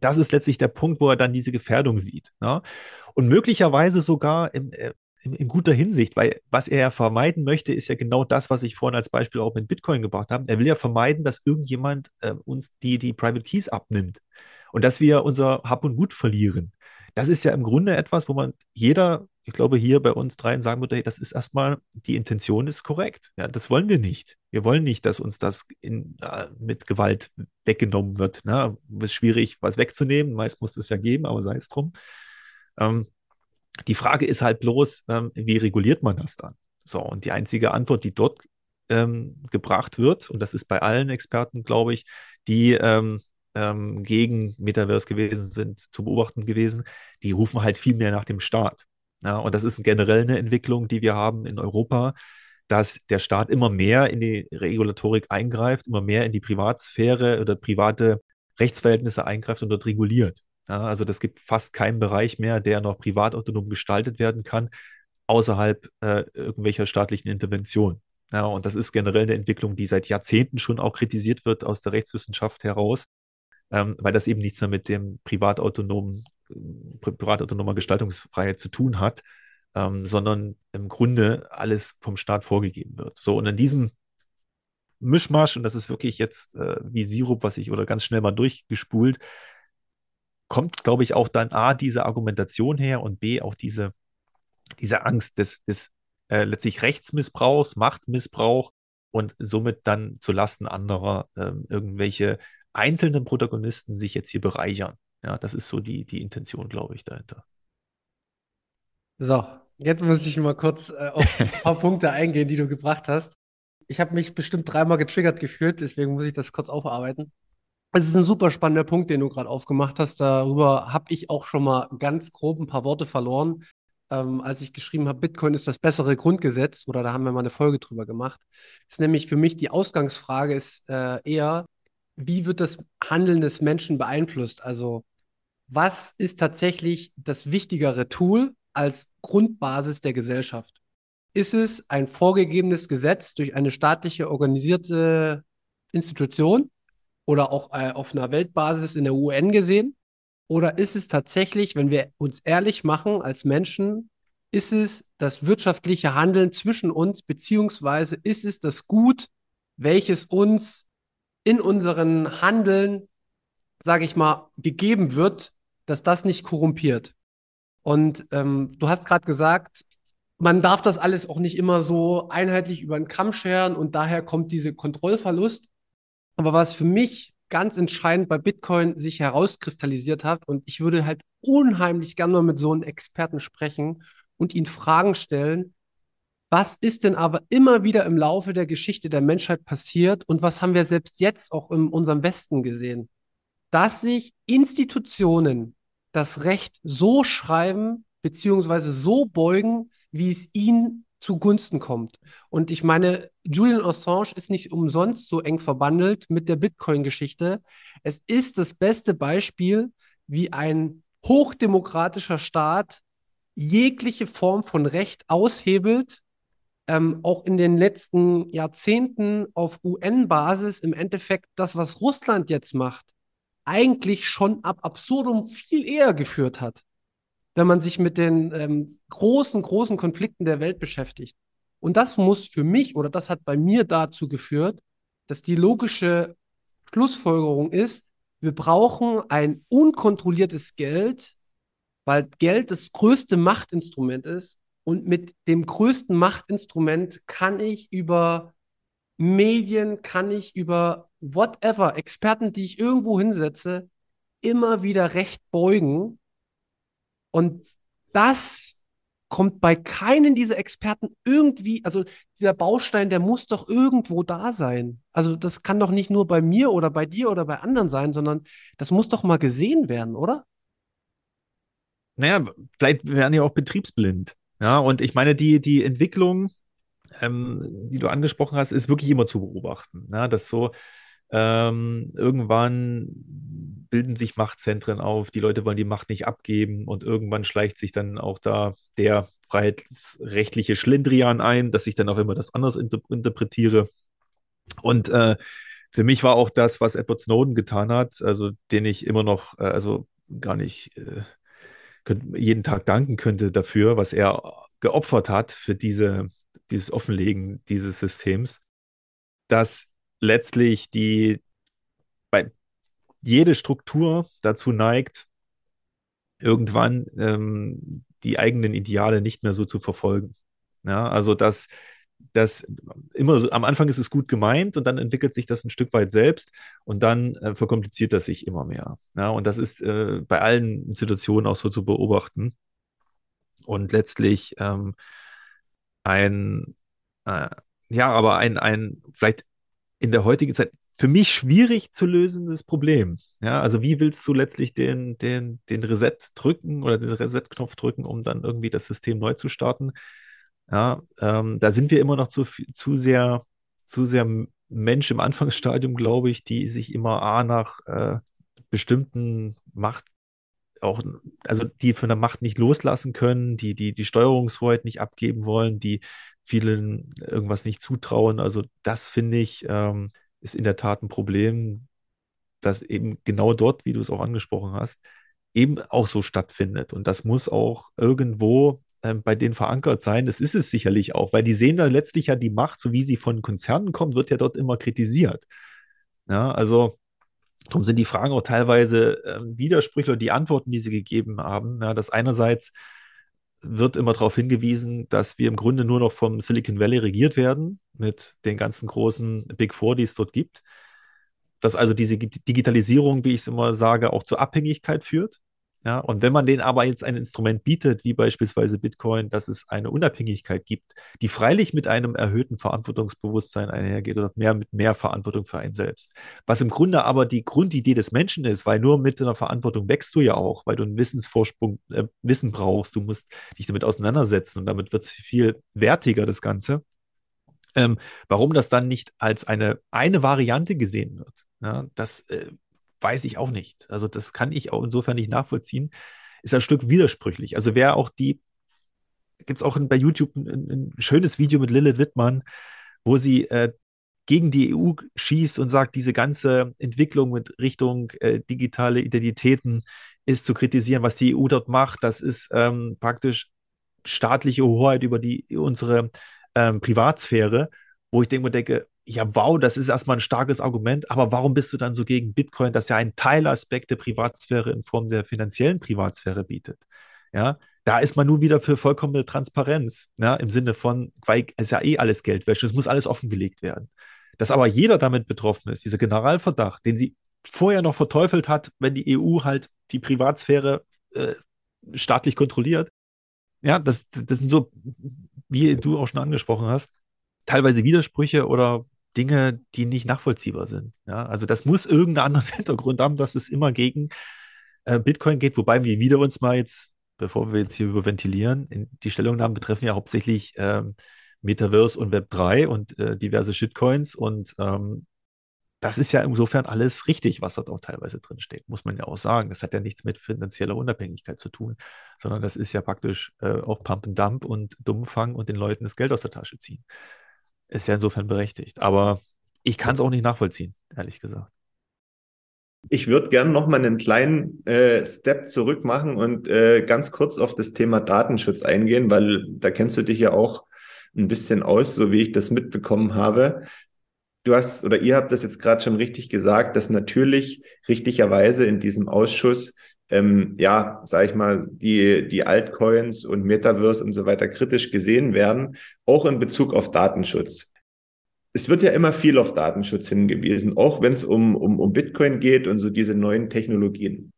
das ist letztlich der Punkt, wo er dann diese Gefährdung sieht. Ne? Und möglicherweise sogar im, äh, in, in, guter Hinsicht, weil was er ja vermeiden möchte, ist ja genau das, was ich vorhin als Beispiel auch mit Bitcoin gebracht habe. Er will ja vermeiden, dass irgendjemand äh, uns die, die Private Keys abnimmt und dass wir unser Hab und Gut verlieren. Das ist ja im Grunde etwas, wo man jeder ich glaube, hier bei uns dreien sagen würde, hey, das ist erstmal, die Intention ist korrekt. Ja, das wollen wir nicht. Wir wollen nicht, dass uns das in, äh, mit Gewalt weggenommen wird. Ne? Es ist schwierig, was wegzunehmen. Meist muss es ja geben, aber sei es drum. Ähm, die Frage ist halt bloß, ähm, wie reguliert man das dann? So, und die einzige Antwort, die dort ähm, gebracht wird, und das ist bei allen Experten, glaube ich, die ähm, ähm, gegen Metaverse gewesen sind, zu beobachten gewesen, die rufen halt viel mehr nach dem Staat. Ja, und das ist generell eine Entwicklung, die wir haben in Europa, dass der Staat immer mehr in die Regulatorik eingreift, immer mehr in die Privatsphäre oder private Rechtsverhältnisse eingreift und dort reguliert. Ja, also das gibt fast keinen Bereich mehr, der noch privatautonom gestaltet werden kann, außerhalb äh, irgendwelcher staatlichen Intervention. Ja, und das ist generell eine Entwicklung, die seit Jahrzehnten schon auch kritisiert wird aus der Rechtswissenschaft heraus, ähm, weil das eben nichts mehr mit dem privatautonomen, privatautonomer Gestaltungsfreiheit zu tun hat, ähm, sondern im Grunde alles vom Staat vorgegeben wird. So, und in diesem Mischmasch, und das ist wirklich jetzt äh, wie Sirup, was ich oder ganz schnell mal durchgespult, kommt, glaube ich, auch dann A, diese Argumentation her und B, auch diese, diese Angst des, des äh, letztlich Rechtsmissbrauchs, Machtmissbrauch und somit dann zu Lasten anderer äh, irgendwelche einzelnen Protagonisten sich jetzt hier bereichern. Ja, das ist so die, die Intention, glaube ich, dahinter. So, jetzt muss ich mal kurz äh, auf ein paar Punkte eingehen, die du gebracht hast. Ich habe mich bestimmt dreimal getriggert gefühlt, deswegen muss ich das kurz aufarbeiten. Es ist ein super spannender Punkt, den du gerade aufgemacht hast. Darüber habe ich auch schon mal ganz grob ein paar Worte verloren, ähm, als ich geschrieben habe, Bitcoin ist das bessere Grundgesetz, oder da haben wir mal eine Folge drüber gemacht. Ist nämlich für mich die Ausgangsfrage ist äh, eher, wie wird das Handeln des Menschen beeinflusst? Also, was ist tatsächlich das wichtigere Tool als Grundbasis der Gesellschaft? Ist es ein vorgegebenes Gesetz durch eine staatliche organisierte Institution? oder auch äh, auf einer Weltbasis in der UN gesehen? Oder ist es tatsächlich, wenn wir uns ehrlich machen als Menschen, ist es das wirtschaftliche Handeln zwischen uns, beziehungsweise ist es das Gut, welches uns in unseren Handeln, sage ich mal, gegeben wird, dass das nicht korrumpiert? Und ähm, du hast gerade gesagt, man darf das alles auch nicht immer so einheitlich über den Kamm scheren und daher kommt diese Kontrollverlust. Aber was für mich ganz entscheidend bei Bitcoin sich herauskristallisiert hat, und ich würde halt unheimlich gerne mal mit so einem Experten sprechen und ihn Fragen stellen, was ist denn aber immer wieder im Laufe der Geschichte der Menschheit passiert und was haben wir selbst jetzt auch in unserem Westen gesehen? Dass sich Institutionen das Recht so schreiben, beziehungsweise so beugen, wie es ihnen zugunsten kommt. Und ich meine, Julian Assange ist nicht umsonst so eng verbandelt mit der Bitcoin-Geschichte. Es ist das beste Beispiel, wie ein hochdemokratischer Staat jegliche Form von Recht aushebelt, ähm, auch in den letzten Jahrzehnten auf UN-Basis im Endeffekt das, was Russland jetzt macht, eigentlich schon ab absurdum viel eher geführt hat wenn man sich mit den ähm, großen, großen Konflikten der Welt beschäftigt. Und das muss für mich oder das hat bei mir dazu geführt, dass die logische Schlussfolgerung ist, wir brauchen ein unkontrolliertes Geld, weil Geld das größte Machtinstrument ist. Und mit dem größten Machtinstrument kann ich über Medien, kann ich über whatever, Experten, die ich irgendwo hinsetze, immer wieder recht beugen und das kommt bei keinen dieser Experten irgendwie, also dieser Baustein, der muss doch irgendwo da sein. Also das kann doch nicht nur bei mir oder bei dir oder bei anderen sein, sondern das muss doch mal gesehen werden, oder? Naja, vielleicht werden ja auch betriebsblind. Ja, und ich meine, die, die Entwicklung, ähm, die du angesprochen hast, ist wirklich immer zu beobachten. Ja, dass so ähm, irgendwann bilden sich Machtzentren auf, die Leute wollen die Macht nicht abgeben und irgendwann schleicht sich dann auch da der freiheitsrechtliche Schlendrian ein, dass ich dann auch immer das anders inter interpretiere. Und äh, für mich war auch das, was Edward Snowden getan hat, also den ich immer noch, äh, also gar nicht äh, jeden Tag danken könnte dafür, was er geopfert hat für diese, dieses Offenlegen dieses Systems, dass letztlich die bei jede Struktur dazu neigt, irgendwann ähm, die eigenen Ideale nicht mehr so zu verfolgen. Ja, also dass das immer am Anfang ist es gut gemeint und dann entwickelt sich das ein Stück weit selbst und dann äh, verkompliziert das sich immer mehr. Ja, und das ist äh, bei allen Situationen auch so zu beobachten. Und letztlich ähm, ein, äh, ja, aber ein, ein, vielleicht in der heutigen Zeit für mich schwierig zu lösendes Problem. Ja, also wie willst du letztlich den, den, den Reset drücken oder den Reset-Knopf drücken, um dann irgendwie das System neu zu starten? Ja, ähm, da sind wir immer noch zu, zu sehr, zu sehr Mensch im Anfangsstadium, glaube ich, die sich immer A nach äh, bestimmten Macht auch, also die von der Macht nicht loslassen können, die die, die Steuerungshoheit nicht abgeben wollen, die vielen irgendwas nicht zutrauen. Also das finde ich, ähm, ist in der Tat ein Problem, das eben genau dort, wie du es auch angesprochen hast, eben auch so stattfindet. Und das muss auch irgendwo ähm, bei denen verankert sein. Das ist es sicherlich auch, weil die sehen da letztlich ja die Macht, so wie sie von Konzernen kommt, wird ja dort immer kritisiert. Ja, also darum sind die Fragen auch teilweise äh, widersprüchlich, die Antworten, die sie gegeben haben. Ja, dass einerseits wird immer darauf hingewiesen, dass wir im Grunde nur noch vom Silicon Valley regiert werden, mit den ganzen großen Big Four, die es dort gibt. Dass also diese Digitalisierung, wie ich es immer sage, auch zur Abhängigkeit führt. Ja, und wenn man denen aber jetzt ein Instrument bietet, wie beispielsweise Bitcoin, dass es eine Unabhängigkeit gibt, die freilich mit einem erhöhten Verantwortungsbewusstsein einhergeht oder mehr mit mehr Verantwortung für einen selbst. Was im Grunde aber die Grundidee des Menschen ist, weil nur mit einer Verantwortung wächst du ja auch, weil du einen Wissensvorsprung, äh, Wissen brauchst, du musst dich damit auseinandersetzen und damit wird es viel wertiger, das Ganze. Ähm, warum das dann nicht als eine, eine Variante gesehen wird, ja, das äh, weiß ich auch nicht. Also das kann ich auch insofern nicht nachvollziehen. Ist ein Stück widersprüchlich. Also wer auch die, gibt es auch bei YouTube ein, ein, schönes Video mit Lilith Wittmann, wo sie äh, gegen die EU schießt und sagt, diese ganze Entwicklung mit Richtung äh, digitale Identitäten ist zu kritisieren, was die EU dort macht. Das ist ähm, praktisch staatliche Hoheit über die unsere ähm, Privatsphäre, wo ich denke, denke, ja, wow, das ist erstmal ein starkes Argument, aber warum bist du dann so gegen Bitcoin, das ja einen Teilaspekt der Privatsphäre in Form der finanziellen Privatsphäre bietet? Ja, da ist man nun wieder für vollkommene Transparenz, ja, im Sinne von, weil es ja eh alles Geldwäsche, es muss alles offengelegt werden. Dass aber jeder damit betroffen ist, dieser Generalverdacht, den sie vorher noch verteufelt hat, wenn die EU halt die Privatsphäre äh, staatlich kontrolliert. Ja, das, das sind so, wie du auch schon angesprochen hast, teilweise Widersprüche oder Dinge, die nicht nachvollziehbar sind. Ja, also das muss irgendeinen anderen Hintergrund haben, dass es immer gegen äh, Bitcoin geht, wobei wir wieder uns mal jetzt, bevor wir jetzt hier überventilieren, in, die Stellungnahmen betreffen ja hauptsächlich ähm, Metaverse und Web 3 und äh, diverse Shitcoins und ähm, das ist ja insofern alles richtig, was dort auch teilweise drin steht, muss man ja auch sagen. Das hat ja nichts mit finanzieller Unabhängigkeit zu tun, sondern das ist ja praktisch äh, auch Pump and Dump und Dummfang und den Leuten das Geld aus der Tasche ziehen ist ja insofern berechtigt. Aber ich kann es auch nicht nachvollziehen, ehrlich gesagt. Ich würde gerne noch mal einen kleinen äh, Step zurück machen und äh, ganz kurz auf das Thema Datenschutz eingehen, weil da kennst du dich ja auch ein bisschen aus, so wie ich das mitbekommen habe. Du hast oder ihr habt das jetzt gerade schon richtig gesagt, dass natürlich richtigerweise in diesem Ausschuss ähm, ja, sag ich mal, die, die Altcoins und Metaverse und so weiter kritisch gesehen werden, auch in Bezug auf Datenschutz. Es wird ja immer viel auf Datenschutz hingewiesen, auch wenn es um, um, um Bitcoin geht und so diese neuen Technologien.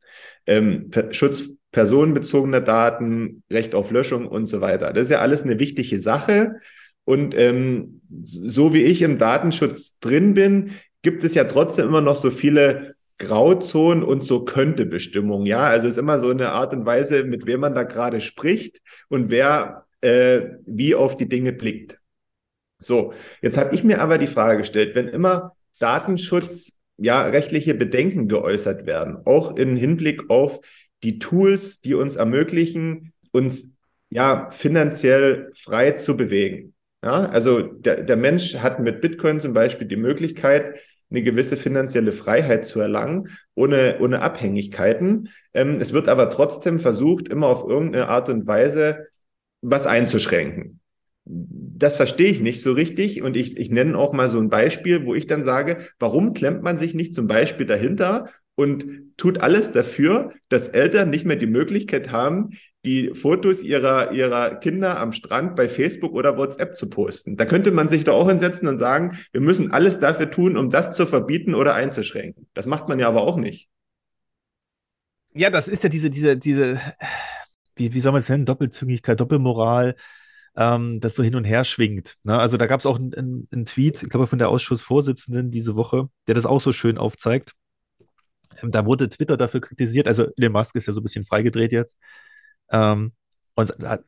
Ähm, Schutz personenbezogener Daten, Recht auf Löschung und so weiter. Das ist ja alles eine wichtige Sache. Und ähm, so wie ich im Datenschutz drin bin, gibt es ja trotzdem immer noch so viele Grauzonen und so könnte Bestimmung. Ja, also es ist immer so eine Art und Weise, mit wem man da gerade spricht und wer äh, wie auf die Dinge blickt. So, jetzt habe ich mir aber die Frage gestellt, wenn immer Datenschutz, ja, rechtliche Bedenken geäußert werden, auch im Hinblick auf die Tools, die uns ermöglichen, uns ja finanziell frei zu bewegen. Ja, also der, der Mensch hat mit Bitcoin zum Beispiel die Möglichkeit, eine gewisse finanzielle Freiheit zu erlangen, ohne, ohne Abhängigkeiten. Ähm, es wird aber trotzdem versucht, immer auf irgendeine Art und Weise was einzuschränken. Das verstehe ich nicht so richtig und ich, ich nenne auch mal so ein Beispiel, wo ich dann sage, warum klemmt man sich nicht zum Beispiel dahinter und tut alles dafür, dass Eltern nicht mehr die Möglichkeit haben, die Fotos ihrer, ihrer Kinder am Strand bei Facebook oder WhatsApp zu posten. Da könnte man sich da auch hinsetzen und sagen, wir müssen alles dafür tun, um das zu verbieten oder einzuschränken. Das macht man ja aber auch nicht. Ja, das ist ja diese, diese, diese, wie, wie soll man es nennen, Doppelzüngigkeit, Doppelmoral. ähm, das so hin und her schwingt. Ne? Also da gab es auch einen, einen Tweet, ich glaube von der Ausschussvorsitzenden diese Woche, der das auch so schön aufzeigt. Ähm, da wurde Twitter dafür kritisiert, also Elon Musk ist ja so ein bisschen freigedreht jetzt. Ähm, und da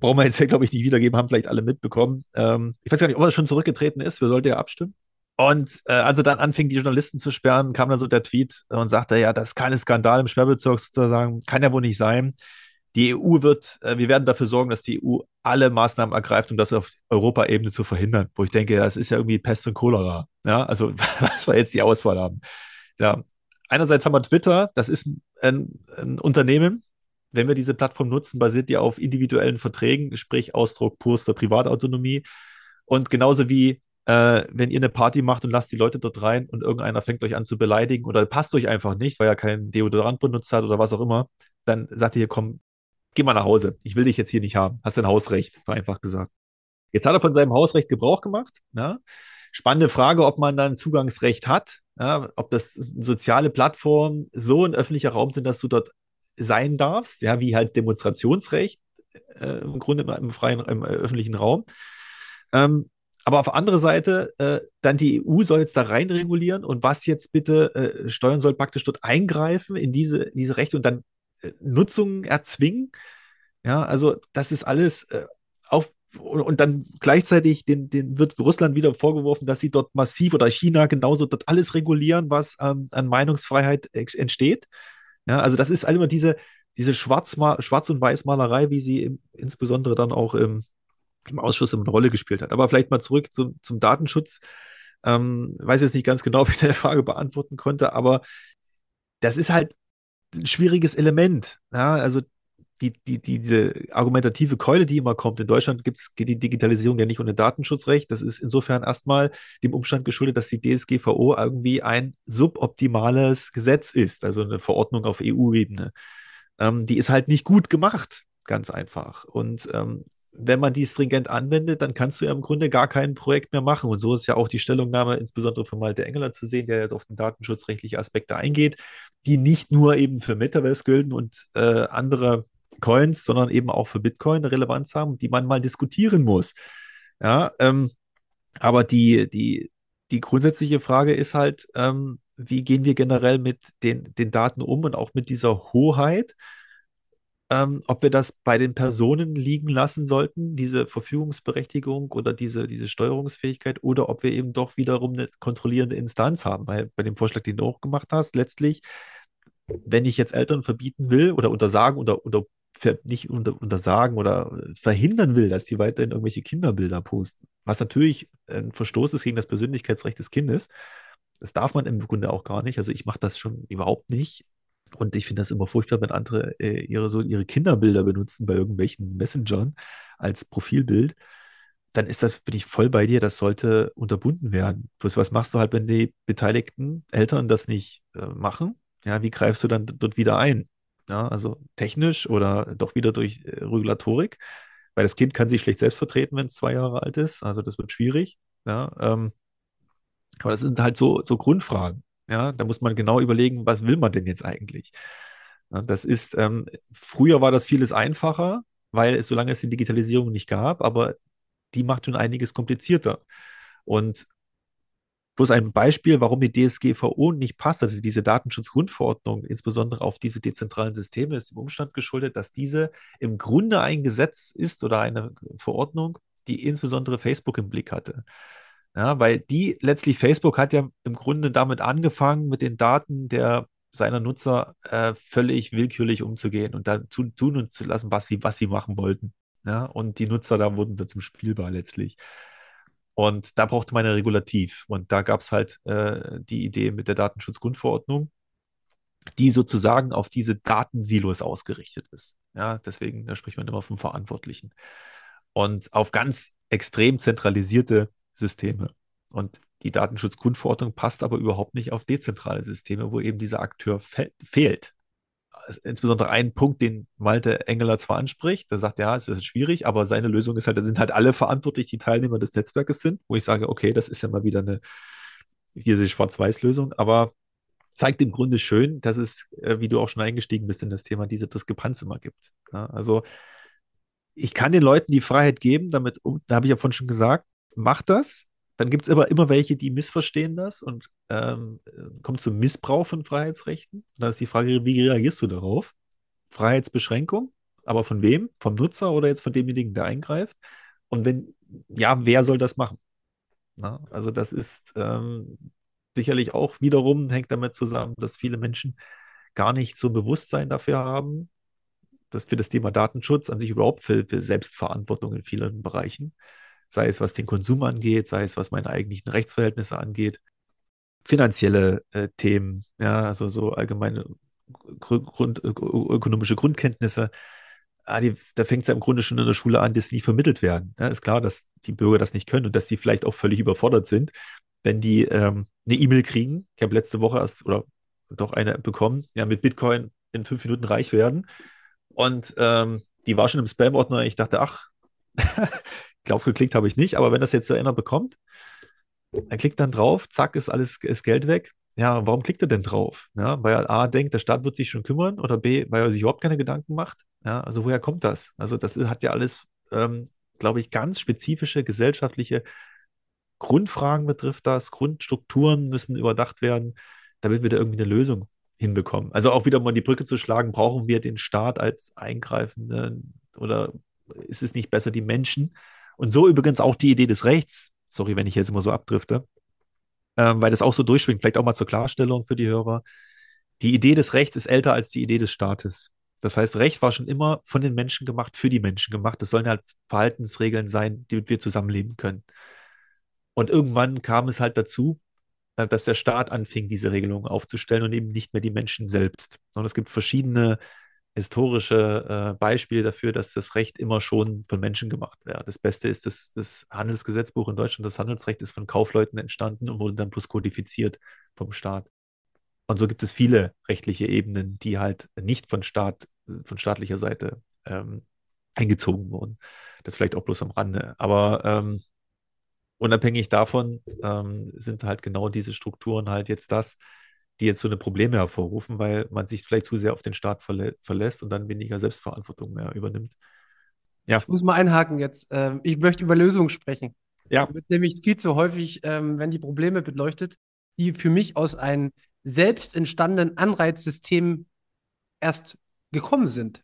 brauchen wir jetzt ja, glaube ich, nicht wiedergeben, haben vielleicht alle mitbekommen. Ähm, ich weiß gar nicht, ob er schon zurückgetreten ist, wir sollten ja abstimmen. Und äh, als er dann anfing, die Journalisten zu sperren, kam dann so der Tweet und sagte, ja, das ist kein Skandal im Sperrbezirk sozusagen, kann ja wohl nicht sein. Die EU wird, äh, wir werden dafür sorgen, dass die EU alle Maßnahmen ergreift, um das auf Europaebene zu verhindern. Wo ich denke, das ist ja irgendwie Pest und Cholera. Ja, also was wir jetzt die Auswahl haben. Ja, einerseits haben wir Twitter, das ist ein, ein, Unternehmen, wenn wir diese Plattform nutzen, basiert die auf individuellen Verträgen, sprich Ausdruck purster Privatautonomie. Und genauso wie äh, wenn ihr eine Party macht und lasst die Leute dort rein und irgendeiner fängt euch an zu beleidigen oder passt euch einfach nicht, weil er keinen Deodorant benutzt hat oder was auch immer, dann sagt ihr, komm, geh mal nach Hause. Ich will dich jetzt hier nicht haben. Hast ein Hausrecht, vereinfacht gesagt. Jetzt hat er von seinem Hausrecht Gebrauch gemacht. Ja? Spannende Frage, ob man dann Zugangsrecht hat, ja? ob das soziale Plattformen so ein öffentlicher Raum sind, dass du dort sein darfst, ja, wie halt Demonstrationsrecht äh, im Grunde im freien, im öffentlichen Raum. Ähm, aber auf andere Seite, äh, dann die EU soll jetzt da rein regulieren und was jetzt bitte äh, steuern soll, praktisch dort eingreifen in diese, diese Rechte und dann äh, Nutzungen erzwingen. Ja, also das ist alles äh, auf und, dann gleichzeitig den, den wird Russland wieder vorgeworfen, dass sie dort massiv oder China genauso dort alles regulieren, was ähm, an Meinungsfreiheit entsteht. Ja, also das ist halt immer diese, diese Schwarz-, Schwarz und Weiß-Malerei, wie sie im, insbesondere dann auch im, im Ausschuss eine Rolle gespielt hat. Aber vielleicht mal zurück zum, zum Datenschutz. Ähm, weiß jetzt nicht ganz genau, ob ich deine Frage beantworten konnte, aber das ist halt ein schwieriges Element. Ja? Also die, die, die, diese argumentative Keule, die immer kommt. In Deutschland gibt's, geht die Digitalisierung ja nicht ohne Datenschutzrecht. Das ist insofern erstmal dem Umstand geschuldet, dass die DSGVO irgendwie ein suboptimales Gesetz ist, also eine Verordnung auf EU-Ebene. Ähm, die ist halt nicht gut gemacht, ganz einfach. Und ähm, wenn man die stringent anwendet, dann kannst du ja im Grunde gar kein Projekt mehr machen. Und so ist ja auch die Stellungnahme insbesondere von Malte Engeler zu sehen, der jetzt auf den datenschutzrechtliche Aspekte eingeht, die nicht nur eben für Metaverse gelten und äh, andere Coins, sondern eben auch für Bitcoin eine Relevanz haben, die man mal diskutieren muss. Ja, ähm, aber die, die, die grundsätzliche Frage ist halt, ähm, wie gehen wir generell mit den, den Daten um und auch mit dieser Hoheit? ähm, ob wir das bei den Personen liegen lassen sollten, diese Verfügungsberechtigung oder diese, diese Steuerungsfähigkeit, oder ob wir eben doch wiederum eine kontrollierende Instanz haben. Weil bei dem Vorschlag, den du auch gemacht hast, letztlich, wenn ich jetzt Eltern verbieten will oder untersagen oder, oder nicht unter, untersagen oder verhindern will, dass sie weiterhin irgendwelche Kinderbilder posten, was natürlich ein Verstoß ist gegen das Persönlichkeitsrecht des Kindes. Das darf man im Grunde auch gar nicht. Also ich mache das schon überhaupt nicht. Und ich finde das immer furchtbar, wenn andere äh, ihre, so ihre Kinderbilder benutzen bei irgendwelchen Messengern als Profilbild. Dann ist das, bin ich voll bei dir, das sollte unterbunden werden. Bloß was machst du halt, wenn die beteiligten Eltern das nicht äh, machen? Ja, wie greifst du dann dort wieder ein? Ja, also technisch oder doch wieder durch äh, Regulatorik, weil das Kind kann sich schlecht selbst vertreten, wenn es zwei Jahre alt ist. Also das wird schwierig. Ja, ähm, aber das sind halt so, so Grundfragen. Ja, da muss man genau überlegen, was will man denn jetzt eigentlich? Ja, das ist, ähm, früher war das vieles einfacher, weil es, solange es die Digitalisierung nicht gab, aber die macht schon einiges komplizierter. Und bloß ein Beispiel, warum die DSGVO nicht passt, also diese Datenschutzgrundverordnung, insbesondere auf diese dezentralen Systeme, ist im Umstand geschuldet, dass diese im Grunde ein Gesetz ist oder eine Verordnung, die insbesondere Facebook im Blick hatte. Ja, weil die letztlich Facebook hat ja im Grunde damit angefangen, mit den Daten der seiner Nutzer äh, völlig willkürlich umzugehen und da zu, tun und zu lassen, was sie, was sie machen wollten. Ja, und die Nutzer da wurden da zum Spielbar letztlich. Und da brauchte man ein Regulativ. Und da gab es halt äh, die Idee mit der Datenschutzgrundverordnung, die sozusagen auf diese Datensilos ausgerichtet ist. Ja, deswegen, da spricht man immer vom Verantwortlichen. Und auf ganz extrem zentralisierte Systeme. Und die Datenschutzgrundverordnung passt aber überhaupt nicht auf dezentrale Systeme, wo eben dieser Akteur fe fehlt. Insbesondere ein Punkt, den Malte Engeler zwar anspricht, da sagt er, ja, es ist schwierig, aber seine Lösung ist halt, da sind halt alle verantwortlich, die Teilnehmer des Netzwerkes sind, wo ich sage, okay, das ist ja mal wieder eine, diese Schwarz-Weiß-Lösung, aber zeigt im Grunde schön, dass es, äh, wie du auch schon eingestiegen bist in das Thema, diese Diskrepanz immer gibt. Ja, also ich kann den Leuten die Freiheit geben, damit, um, da habe ich ja vorhin schon gesagt, mach das. Dann gibt es aber immer welche, die missverstehen das und ähm, kommt zum Missbrauch von Freiheitsrechten. Da ist die Frage, wie reagierst du darauf? Freiheitsbeschränkung, aber von wem? Vom Nutzer oder jetzt von demjenigen, der eingreift? Und wenn, ja, wer soll das machen? Na, also das ist ähm, sicherlich auch wiederum, hängt damit zusammen, dass viele Menschen gar nicht so Bewusstsein dafür haben, dass für das Thema Datenschutz an sich überhaupt für, für Selbstverantwortung in vielen Bereichen, sei es was den Konsum angeht, sei es was meine eigentlichen Rechtsverhältnisse angeht, finanzielle äh, Themen, ja, also so allgemeine Grund, ökonomische Grundkenntnisse. Ah, die, da fängt es ja im Grunde schon in der Schule an, dass nie vermittelt werden. Ja, ist klar, dass die Bürger das nicht können und dass die vielleicht auch völlig überfordert sind, wenn die ähm, eine E-Mail kriegen. Ich habe letzte Woche erst oder doch eine bekommen, ja, mit Bitcoin in fünf Minuten reich werden. Und ähm, die war schon im Spam-Ordner. Ich dachte, ach, drauf geklickt habe ich nicht, aber wenn das jetzt so einer bekommt, er klickt dann drauf, zack, ist alles ist Geld weg. Ja, warum klickt er denn drauf? Ja, weil er A denkt, der Staat wird sich schon kümmern oder B, weil er sich überhaupt keine Gedanken macht. Ja, also woher kommt das? Also das hat ja alles, ähm, glaube ich, ganz spezifische gesellschaftliche Grundfragen betrifft das. Grundstrukturen müssen überdacht werden, damit wir da irgendwie eine Lösung hinbekommen. Also auch wieder mal die Brücke zu schlagen, brauchen wir den Staat als Eingreifenden oder ist es nicht besser die Menschen? Und so übrigens auch die Idee des Rechts. Sorry, wenn ich jetzt immer so abdrifte, ähm, weil das auch so durchschwingt. Vielleicht auch mal zur Klarstellung für die Hörer. Die Idee des Rechts ist älter als die Idee des Staates. Das heißt, Recht war schon immer von den Menschen gemacht, für die Menschen gemacht. Das sollen halt Verhaltensregeln sein, die wir zusammenleben können. Und irgendwann kam es halt dazu, äh, dass der Staat anfing, diese Regelungen aufzustellen und eben nicht mehr die Menschen selbst. Und es gibt verschiedene historische äh, Beispiele dafür, dass das Recht immer schon von Menschen gemacht wäre. Das Beste ist das, das Handelsgesetzbuch in Deutschland. Das Handelsrecht ist von Kaufleuten entstanden und wurde dann plus kodifiziert vom Staat. Und so gibt es viele rechtliche Ebenen, die halt nicht von Staat, von staatlicher Seite ähm, eingezogen wurden. Das vielleicht auch bloß am Rande. Aber ähm, unabhängig davon ähm, sind halt genau diese Strukturen halt jetzt das, die jetzt so eine Probleme hervorrufen, weil man sich vielleicht zu sehr auf den Staat verlä verlässt und dann weniger Selbstverantwortung mehr übernimmt. Ja. Ich muss mal einhaken jetzt. Ähm, ich möchte über Lösungen sprechen. Ja. Wird nämlich viel zu häufig, ähm, wenn die Probleme beleuchtet, die für mich aus einem selbst entstandenen Anreizsystem erst gekommen sind.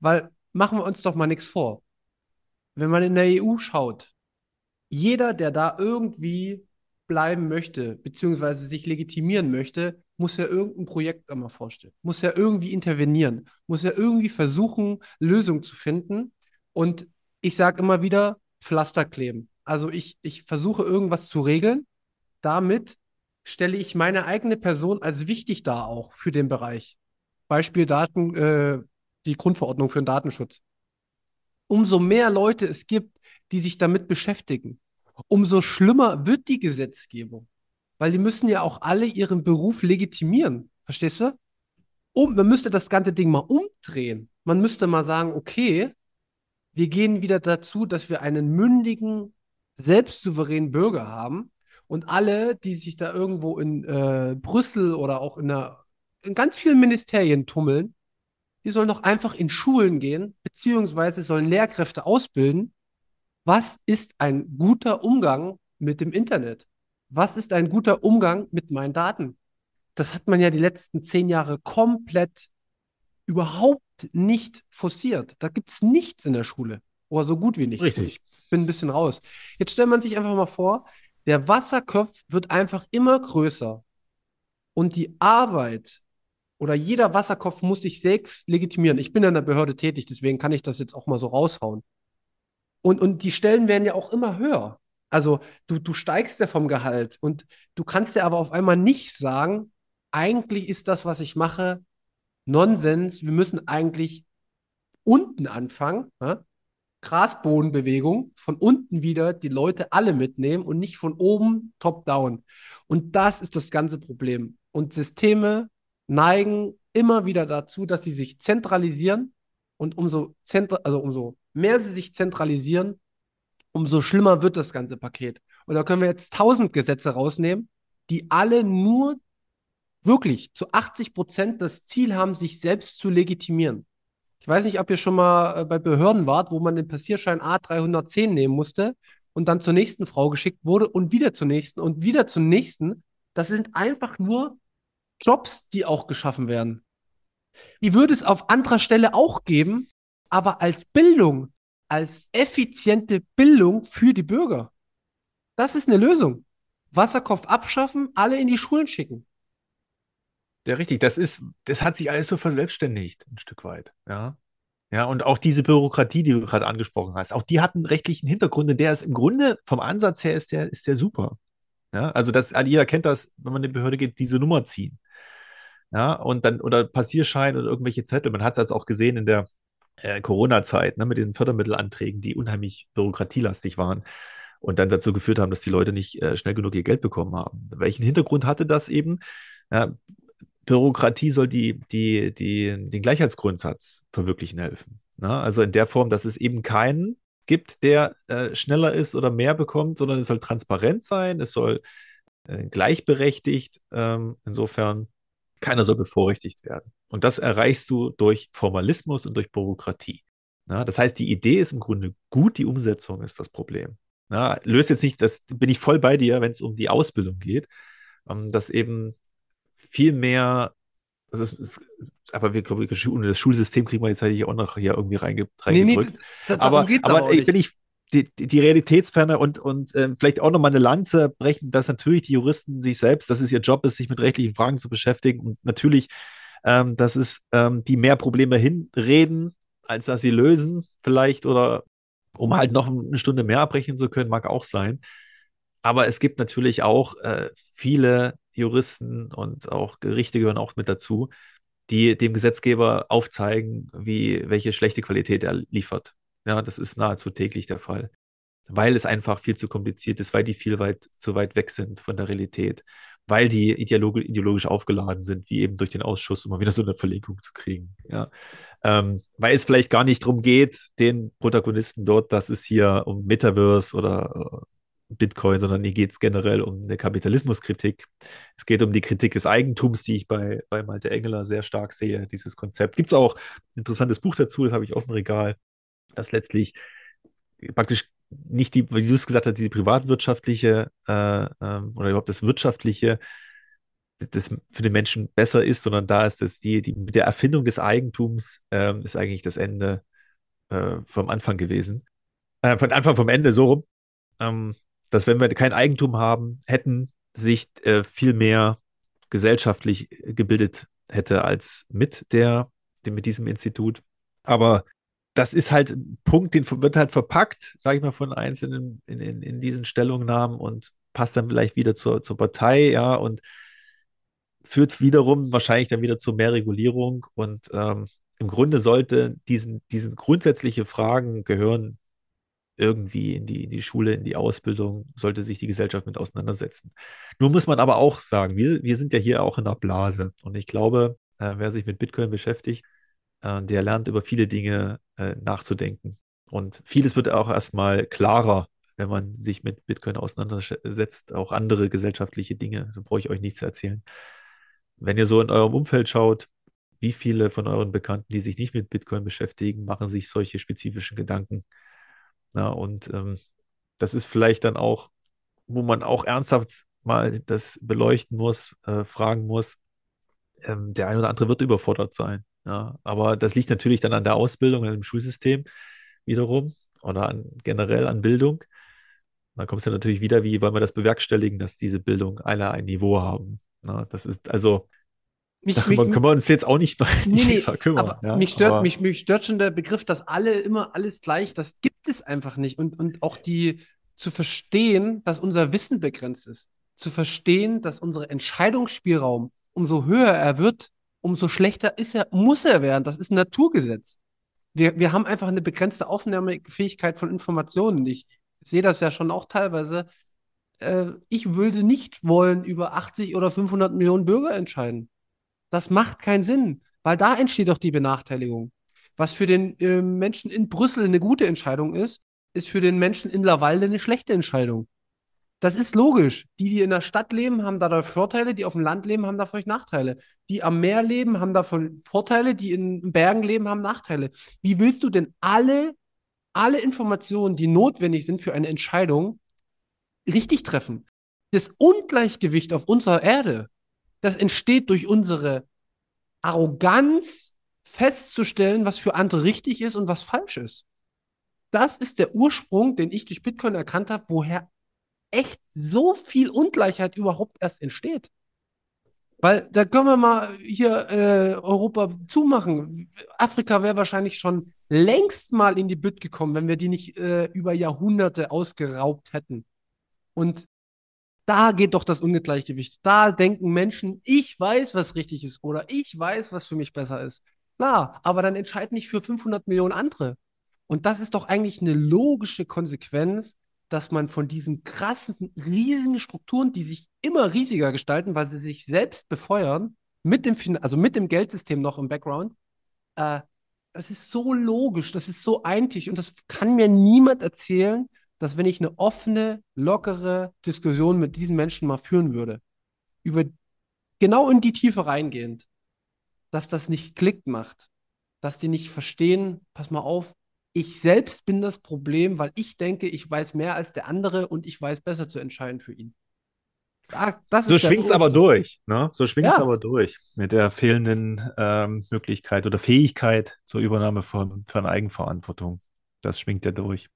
Weil machen wir uns doch mal nichts vor. Wenn man in der EU schaut, jeder, der da irgendwie bleiben möchte, beziehungsweise sich legitimieren möchte, muss ja irgendein Projekt einmal vorstellen, muss ja irgendwie intervenieren, muss ja irgendwie versuchen, Lösungen zu finden. Und ich sage immer wieder, Pflaster kleben. Also ich, ich versuche irgendwas zu regeln. Damit stelle ich meine eigene Person als wichtig dar auch für den Bereich. Beispiel Daten, äh, die Grundverordnung für den Datenschutz. Umso mehr Leute es gibt, die sich damit beschäftigen, umso schlimmer wird die Gesetzgebung. Weil die müssen ja auch alle ihren Beruf legitimieren. Verstehst du? Um, man müsste das ganze Ding mal umdrehen. Man müsste mal sagen, okay, wir gehen wieder dazu, dass wir einen mündigen, selbstsouveränen Bürger haben. Und alle, die sich da irgendwo in äh, Brüssel oder auch in, der, in ganz vielen Ministerien tummeln, die sollen doch einfach in Schulen gehen, beziehungsweise sollen Lehrkräfte ausbilden, was ist ein guter Umgang mit dem Internet? Was ist ein guter Umgang mit meinen Daten? Das hat man ja die letzten zehn Jahre komplett überhaupt nicht forciert. Da gibt es nichts in der Schule. Oder so gut wie nichts. Richtig. Ich bin ein bisschen raus. Jetzt stellt man sich einfach mal vor, der Wasserkopf wird einfach immer größer. Und die Arbeit oder jeder Wasserkopf muss sich selbst legitimieren. Ich bin in der Behörde tätig, deswegen kann ich das jetzt auch mal so raushauen. Und, und die Stellen werden ja auch immer höher. Also du, du steigst ja vom Gehalt und du kannst ja aber auf einmal nicht sagen, eigentlich ist das, was ich mache, Nonsens. Wir müssen eigentlich unten anfangen. Ja? Grasbodenbewegung, von unten wieder die Leute alle mitnehmen und nicht von oben top-down. Und das ist das ganze Problem. Und Systeme neigen immer wieder dazu, dass sie sich zentralisieren und umso, zentr also umso mehr sie sich zentralisieren, umso schlimmer wird das ganze Paket. Und da können wir jetzt tausend Gesetze rausnehmen, die alle nur wirklich zu 80 Prozent das Ziel haben, sich selbst zu legitimieren. Ich weiß nicht, ob ihr schon mal äh, bei Behörden wart, wo man den Passierschein A310 nehmen musste und dann zur nächsten Frau geschickt wurde und wieder zur nächsten und wieder zur nächsten. Das sind einfach nur Jobs, die auch geschaffen werden. Die würde es auf anderer Stelle auch geben, aber als Bildung, als effiziente Bildung für die Bürger. Das ist eine Lösung. Wasserkopf abschaffen, alle in die Schulen schicken. Ja, richtig. Das ist, das hat sich alles so verselbstständigt, ein Stück weit. Ja. Ja, und auch diese Bürokratie, die du gerade angesprochen hast, auch die hat einen rechtlichen Hintergrund, und der ist im Grunde vom Ansatz her ist der, ist der super. Ja, also das, jeder kennt das, wenn man in die Behörde geht, diese Nummer ziehen. Ja, und dann, oder Passierschein oder irgendwelche Zettel. Man hat es jetzt auch gesehen in der äh, Corona-Zeit, ne, mit den Fördermittelanträgen, die unheimlich bürokratielastig waren und dann dazu geführt haben, dass die Leute nicht äh, schnell genug ihr Geld bekommen haben. Welchen Hintergrund hatte das eben? Ja, Bürokratie soll die, die, die, den Gleichheitsgrundsatz verwirklichen helfen. Ne? Also in der Form, dass es eben keinen gibt, der äh, schneller ist oder mehr bekommt, sondern es soll transparent sein, es soll äh, gleichberechtigt. Ähm, insofern, keiner soll bevorrechtigt werden. Und das erreichst du durch Formalismus und durch Bürokratie. Na, das heißt, die Idee ist im Grunde gut, die Umsetzung ist das Problem. Na, löst jetzt nicht, das bin ich voll bei dir, wenn es um die Ausbildung geht, ähm, dass eben viel mehr, das ist, ist aber wir glaube das Schulsystem kriegen wir jetzt halt auch noch hier irgendwie reinge, reingedrückt. Nee, nee, aber aber ich bin ich die, die Realitätsferne und, und äh, vielleicht auch nochmal eine Lanze brechen, dass natürlich die Juristen sich selbst, dass es ihr Job ist, sich mit rechtlichen Fragen zu beschäftigen und natürlich, ähm, dass es ähm, die mehr Probleme hinreden, als dass sie lösen, vielleicht oder um halt noch eine Stunde mehr abbrechen zu können, mag auch sein. Aber es gibt natürlich auch äh, viele Juristen und auch Gerichte gehören auch mit dazu, die dem Gesetzgeber aufzeigen, wie, welche schlechte Qualität er liefert. Ja, das ist nahezu täglich der Fall. Weil es einfach viel zu kompliziert ist, weil die viel weit zu weit weg sind von der Realität, weil die ideolog ideologisch aufgeladen sind, wie eben durch den Ausschuss, um mal wieder so eine Verlegung zu kriegen. Ja. Ähm, weil es vielleicht gar nicht darum geht, den Protagonisten dort, dass es hier um Metaverse oder äh, Bitcoin, sondern hier geht es generell um eine Kapitalismuskritik. Es geht um die Kritik des Eigentums, die ich bei, bei Malte Engeler sehr stark sehe, dieses Konzept. Gibt es auch ein interessantes Buch dazu, das habe ich auf dem Regal, das letztlich praktisch nicht die, wie du es gesagt hast, die privatwirtschaftliche äh, ähm, oder überhaupt das wirtschaftliche, das für den Menschen besser ist, sondern da ist es die, die mit der Erfindung des Eigentums ähm, ist eigentlich das Ende äh, vom Anfang gewesen. Äh, von Anfang vom Ende, so rum. Ähm, dass wenn wir kein Eigentum haben, hätten, sich äh, viel mehr gesellschaftlich gebildet hätte als mit der, mit diesem Institut. Aber das ist halt ein Punkt, den wird halt verpackt, sage ich mal, von Einzelnen in, in, in diesen Stellungnahmen und passt dann vielleicht wieder zur, zur Partei, ja, und führt wiederum wahrscheinlich dann wieder zu mehr Regulierung. Und ähm, im Grunde sollte diesen, diesen grundsätzliche Fragen gehören irgendwie in die, in die Schule, in die Ausbildung, sollte sich die Gesellschaft mit auseinandersetzen. Nur muss man aber auch sagen, wir, wir sind ja hier auch in der Blase. Und ich glaube, äh, wer sich mit Bitcoin beschäftigt, der lernt über viele Dinge äh, nachzudenken. Und vieles wird auch erstmal klarer, wenn man sich mit Bitcoin auseinandersetzt, auch andere gesellschaftliche Dinge. Da brauche ich euch nichts zu erzählen. Wenn ihr so in eurem Umfeld schaut, wie viele von euren Bekannten, die sich nicht mit Bitcoin beschäftigen, machen sich solche spezifischen Gedanken ja, und ähm, das ist vielleicht dann auch, wo man auch ernsthaft mal das beleuchten muss, äh, fragen muss. Ähm, der eine oder andere wird überfordert sein. Ja, aber das liegt natürlich dann an der Ausbildung, an dem Schulsystem wiederum oder an, generell an Bildung. dann kommt es ja natürlich wieder, wie wollen wir das bewerkstelligen, dass diese Bildung alle ein Niveau haben. Ja, das ist also mich, Darüber mich, können wir uns jetzt auch nicht, nee, nee, kümmern. Aber ja, mich, stört, aber mich, mich stört schon der Begriff, dass alle immer alles gleich, das gibt es einfach nicht. Und, und auch die zu verstehen, dass unser Wissen begrenzt ist. Zu verstehen, dass unser Entscheidungsspielraum, umso höher er wird, umso schlechter ist er, muss er werden. Das ist ein Naturgesetz. Wir, wir haben einfach eine begrenzte Aufnahmefähigkeit von Informationen. Ich sehe das ja schon auch teilweise. Äh, ich würde nicht wollen über 80 oder 500 Millionen Bürger entscheiden. Das macht keinen Sinn, weil da entsteht doch die Benachteiligung. Was für den äh, Menschen in Brüssel eine gute Entscheidung ist, ist für den Menschen in Lavalde eine schlechte Entscheidung. Das ist logisch. Die, die in der Stadt leben, haben dadurch Vorteile, die auf dem Land leben, haben davon Nachteile. Die am Meer leben, haben davon Vorteile, die in Bergen leben, haben Nachteile. Wie willst du denn alle, alle Informationen, die notwendig sind für eine Entscheidung, richtig treffen? Das Ungleichgewicht auf unserer Erde, das entsteht durch unsere Arroganz, festzustellen, was für andere richtig ist und was falsch ist. Das ist der Ursprung, den ich durch Bitcoin erkannt habe, woher echt so viel Ungleichheit überhaupt erst entsteht. Weil da können wir mal hier äh, Europa zumachen. Afrika wäre wahrscheinlich schon längst mal in die Bütt gekommen, wenn wir die nicht äh, über Jahrhunderte ausgeraubt hätten. Und da geht doch das Ungleichgewicht. Da denken Menschen, ich weiß, was richtig ist oder ich weiß, was für mich besser ist. Klar, aber dann entscheid nicht für 500 Millionen andere. Und das ist doch eigentlich eine logische Konsequenz dass man von diesen krassen, riesigen Strukturen, die sich immer riesiger gestalten, weil sie sich selbst befeuern, mit dem, also mit dem Geldsystem noch im Background, äh, das ist so logisch, das ist so eintig und das kann mir niemand erzählen, dass wenn ich eine offene, lockere Diskussion mit diesen Menschen mal führen würde, über genau in die Tiefe reingehend, dass das nicht Klick macht, dass die nicht verstehen, pass mal auf, ich selbst bin das Problem, weil ich denke, ich weiß mehr als der andere und ich weiß besser zu entscheiden für ihn. Ah, so schwingt es aber durch. Ne? So schwingt es ja. aber durch mit der fehlenden ähm, Möglichkeit oder Fähigkeit zur Übernahme von, von Eigenverantwortung. Das schwingt ja durch.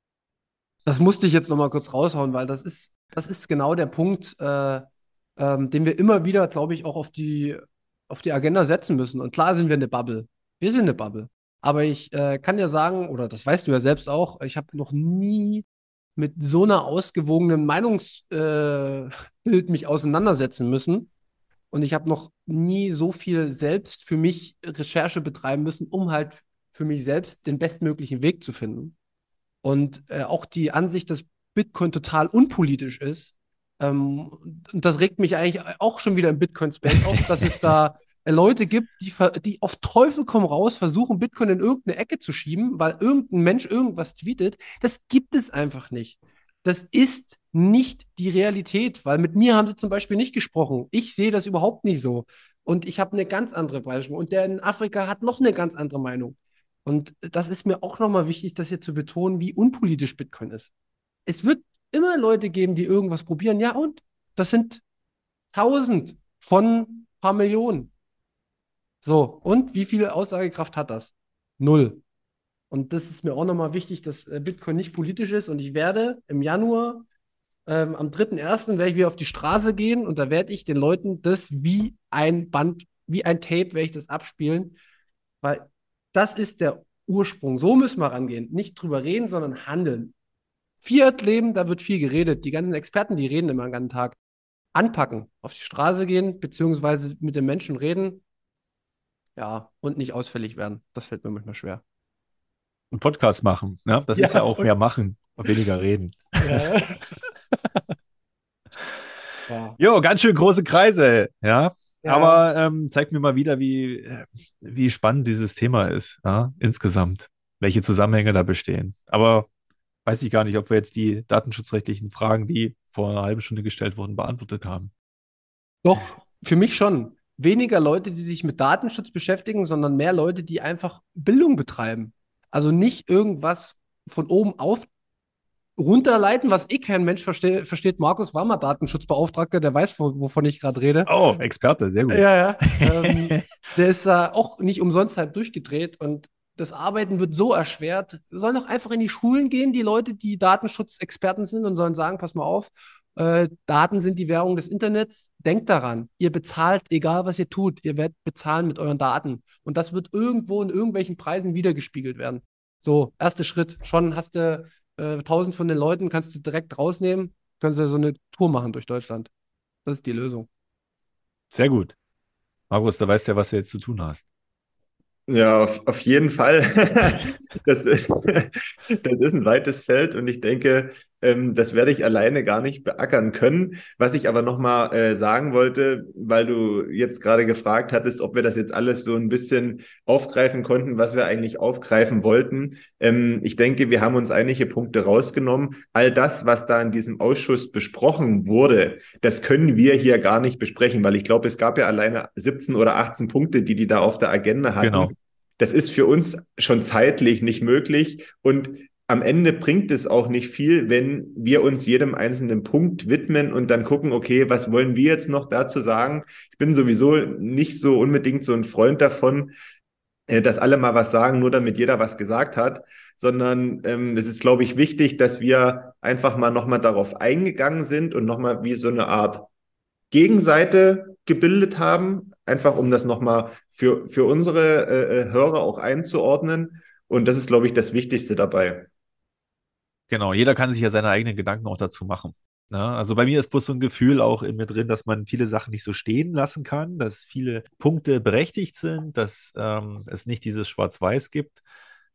Das musste ich jetzt nochmal kurz raushauen, weil das ist, das ist genau der Punkt, äh, ähm, den wir immer wieder, glaube ich, auch auf die, auf die Agenda setzen müssen. Und klar sind wir eine Bubble. Wir sind eine Bubble. Aber ich äh, kann dir sagen, oder das weißt du ja selbst auch, ich habe noch nie mit so einer ausgewogenen Meinungsbild äh, mich auseinandersetzen müssen. Und ich habe noch nie so viel selbst für mich Recherche betreiben müssen, um halt für mich selbst den bestmöglichen Weg zu finden. Und äh, auch die Ansicht, dass Bitcoin total unpolitisch ist, ähm, das regt mich eigentlich auch schon wieder im Bitcoin-Space auf, dass es da Leute gibt, die, die auf Teufel komm raus versuchen, Bitcoin in irgendeine Ecke zu schieben, weil irgendein Mensch irgendwas tweetet. Das gibt es einfach nicht. Das ist nicht die Realität, weil mit mir haben sie zum Beispiel nicht gesprochen. Ich sehe das überhaupt nicht so. Und ich habe eine ganz andere Meinung. Und der in Afrika hat noch eine ganz andere Meinung. Und das ist mir auch nochmal wichtig, das hier zu betonen, wie unpolitisch Bitcoin ist. Es wird immer Leute geben, die irgendwas probieren. Ja, und das sind tausend von ein paar Millionen. So, und wie viel Aussagekraft hat das? Null. Und das ist mir auch nochmal wichtig, dass äh, Bitcoin nicht politisch ist. Und ich werde im Januar, ähm, am 3.1. werde ich wieder auf die Straße gehen und da werde ich den Leuten das wie ein Band, wie ein Tape, werde ich das abspielen. Weil das ist der Ursprung. So müssen wir rangehen. Nicht drüber reden, sondern handeln. Fiat-Leben, da wird viel geredet. Die ganzen Experten, die reden immer den ganzen Tag. Anpacken, auf die Straße gehen, beziehungsweise mit den Menschen reden ja, und nicht ausfällig werden. Das fällt mir manchmal schwer. Und Podcast machen, ne? Das ja, ist ja auch mehr machen und weniger reden. Ja. ja. Jo, ganz schön große Kreise, ja. ja. Aber ähm, zeigt mir mal wieder, wie, wie spannend dieses Thema ist, ja? insgesamt. Welche Zusammenhänge da bestehen. Aber weiß ich gar nicht, ob wir jetzt die datenschutzrechtlichen Fragen, die vor einer halben Stunde gestellt wurden, beantwortet haben. Doch, für mich schon weniger Leute, die sich mit Datenschutz beschäftigen, sondern mehr Leute, die einfach Bildung betreiben. Also nicht irgendwas von oben auf runterleiten, was eh kein Mensch verste versteht. Markus war mal Datenschutzbeauftragter, der weiß, wovon ich gerade rede. Oh, Experte, sehr gut. Ja, ja. ähm, der ist äh, auch nicht umsonst halt durchgedreht und das Arbeiten wird so erschwert. Sollen doch einfach in die Schulen gehen, die Leute, die Datenschutzexperten sind und sollen sagen, pass mal auf, äh, Daten sind die Währung des Internets. Denkt daran, ihr bezahlt, egal was ihr tut, ihr werdet bezahlen mit euren Daten. Und das wird irgendwo in irgendwelchen Preisen wiedergespiegelt werden. So, erster Schritt. Schon hast du äh, tausend von den Leuten, kannst du direkt rausnehmen, kannst du so eine Tour machen durch Deutschland. Das ist die Lösung. Sehr gut. Markus, da weißt du ja, was du jetzt zu tun hast. Ja, auf, auf jeden Fall. das, das ist ein weites Feld und ich denke, Ähm, das werde ich alleine gar nicht beackern können. Was ich aber nochmal äh, sagen wollte, weil du jetzt gerade gefragt hattest, ob wir das jetzt alles so ein bisschen aufgreifen konnten, was wir eigentlich aufgreifen wollten. Ähm, ich denke, wir haben uns einige Punkte rausgenommen. All das, was da in diesem Ausschuss besprochen wurde, das können wir hier gar nicht besprechen, weil ich glaube, es gab ja alleine 17 oder 18 Punkte, die die da auf der Agenda hatten. Genau. Das ist für uns schon zeitlich nicht möglich. Und am Ende bringt es auch nicht viel, wenn wir uns jedem einzelnen Punkt widmen und dann gucken, okay, was wollen wir jetzt noch dazu sagen? Ich bin sowieso nicht so unbedingt so ein Freund davon, äh, dass alle mal was sagen, nur damit jeder was gesagt hat, sondern ähm, es ist, glaube ich, wichtig, dass wir einfach mal nochmal darauf eingegangen sind und nochmal wie so eine Art Gegenseite gebildet haben, einfach um das nochmal für, für unsere äh, äh, Hörer auch einzuordnen. Und das ist, glaube ich, das Wichtigste dabei. Genau, jeder kann sich ja seine eigenen Gedanken auch dazu machen. Ne? Also bei mir ist bloß so ein Gefühl auch in mir drin, dass man viele Sachen nicht so stehen lassen kann, dass viele Punkte berechtigt sind, dass ähm, es nicht dieses Schwarz-Weiß gibt.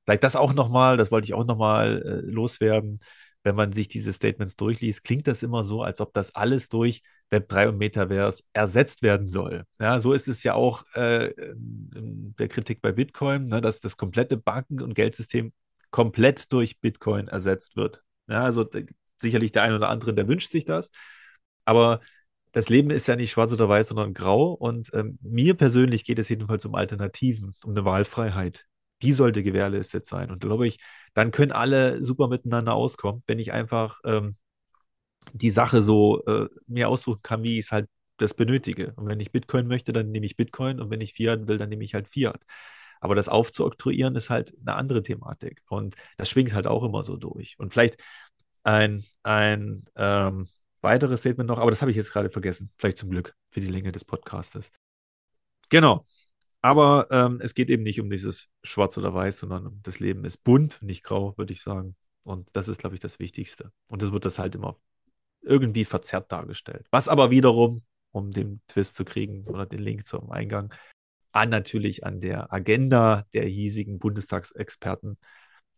Vielleicht das auch nochmal, das wollte ich auch nochmal äh, loswerden. Wenn man sich diese Statements durchliest, klingt das immer so, als ob das alles durch Web3 und Metaverse ersetzt werden soll. Ja, so ist es ja auch äh, der Kritik bei Bitcoin, ne, dass das komplette Banken- und Geldsystem komplett durch Bitcoin ersetzt wird. Ja, also sicherlich der eine oder andere, der wünscht sich das. Aber das Leben ist ja nicht schwarz oder weiß, sondern grau. Und ähm, mir persönlich geht es jedenfalls um Alternativen, um eine Wahlfreiheit. Die sollte gewährleistet sein. Und glaube ich, dann können alle super miteinander auskommen, wenn ich einfach ähm, die Sache so äh, mir aussuchen kann, wie ich es halt das benötige. Und wenn ich Bitcoin möchte, dann nehme ich Bitcoin. Und wenn ich Fiat will, dann nehme ich halt Fiat. Aber das aufzuoktroyieren ist halt eine andere Thematik. Und das schwingt halt auch immer so durch. Und vielleicht ein, ein ähm, weiteres Statement noch, aber das habe ich jetzt gerade vergessen. Vielleicht zum Glück für die Länge des Podcastes. Genau. Aber ähm, es geht eben nicht um dieses Schwarz oder Weiß, sondern das Leben ist bunt, nicht grau, würde ich sagen. Und das ist, glaube ich, das Wichtigste. Und das wird das halt immer irgendwie verzerrt dargestellt. Was aber wiederum, um den Twist zu kriegen oder den Link zum Eingang, an natürlich an der Agenda der hiesigen Bundestagsexperten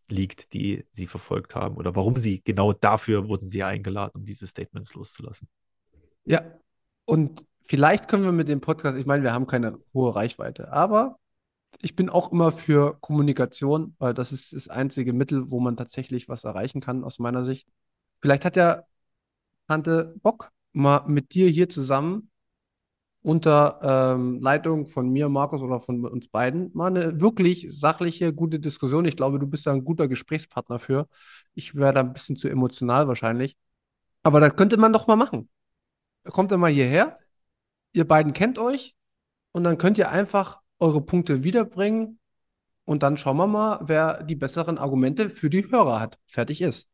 liegt, die sie verfolgt haben oder warum sie genau dafür wurden sie eingeladen, um diese Statements loszulassen. Ja, und vielleicht können wir mit dem Podcast, ich meine, wir haben keine hohe Reichweite, aber ich bin auch immer für Kommunikation, weil das ist das einzige Mittel, wo man tatsächlich was erreichen kann, aus meiner Sicht. Vielleicht hat ja Tante Bock, mal mit dir hier zusammen unter ähm, Leitung von mir, Markus oder von uns beiden mal eine wirklich sachliche, gute Diskussion. Ich glaube, du bist da ein guter Gesprächspartner für. Ich wäre da ein bisschen zu emotional wahrscheinlich. Aber das könnte man doch mal machen. Kommt dann mal hierher, ihr beiden kennt euch und dann könnt ihr einfach eure Punkte wiederbringen und dann schauen wir mal, wer die besseren Argumente für die Hörer hat. Fertig ist.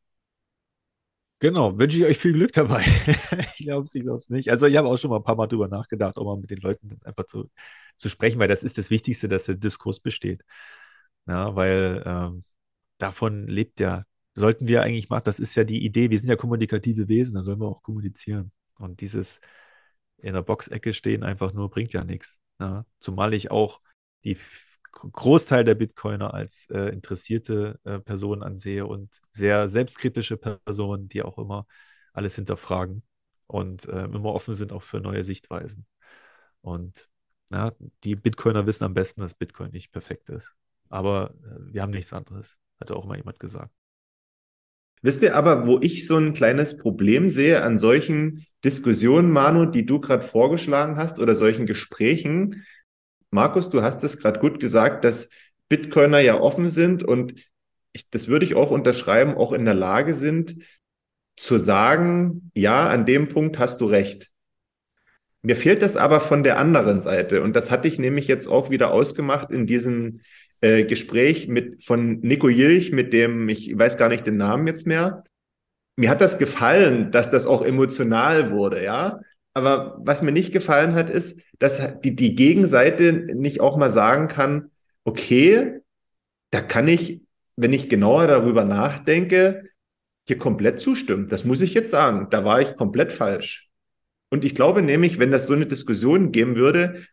Genau, wünsche ich euch viel Glück dabei. ich glaube es, ich glaube es nicht. Also ich habe auch schon mal ein paar Mal drüber nachgedacht, auch mal mit den Leuten einfach zu, zu sprechen, weil das ist das Wichtigste, dass der Diskurs besteht. Ja, weil ähm, davon lebt ja, sollten wir eigentlich machen, das ist ja die Idee, wir sind ja kommunikative Wesen, da sollen wir auch kommunizieren. Und dieses in der Boxecke stehen einfach nur bringt ja nichts. Ja? Zumal ich auch die Großteil der Bitcoiner als äh, interessierte äh, Personen ansehe und sehr selbstkritische Personen, die auch immer alles hinterfragen und äh, immer offen sind auch für neue Sichtweisen. Und ja, die Bitcoiner wissen am besten, dass Bitcoin nicht perfekt ist. Aber äh, wir haben nichts anderes, hat auch mal jemand gesagt. Wisst ihr aber, wo ich so ein kleines Problem sehe an solchen Diskussionen, Manu, die du gerade vorgeschlagen hast oder solchen Gesprächen, Markus, du hast es gerade gut gesagt, dass Bitcoiner ja offen sind und ich, das würde ich auch unterschreiben, auch in der Lage sind zu sagen, ja, an dem Punkt hast du recht. Mir fehlt das aber von der anderen Seite und das hatte ich nämlich jetzt auch wieder ausgemacht in diesem äh, Gespräch mit von Nico Jilch, mit dem ich weiß gar nicht den Namen jetzt mehr. Mir hat das gefallen, dass das auch emotional wurde, ja. Aber was mir nicht gefallen hat, ist, dass die, die Gegenseite nicht auch mal sagen kann, okay, da kann ich, wenn ich genauer darüber nachdenke, hier komplett zustimmen. Das muss ich jetzt sagen. Da war ich komplett falsch. Und ich glaube nämlich, wenn das so eine Diskussion geben würde,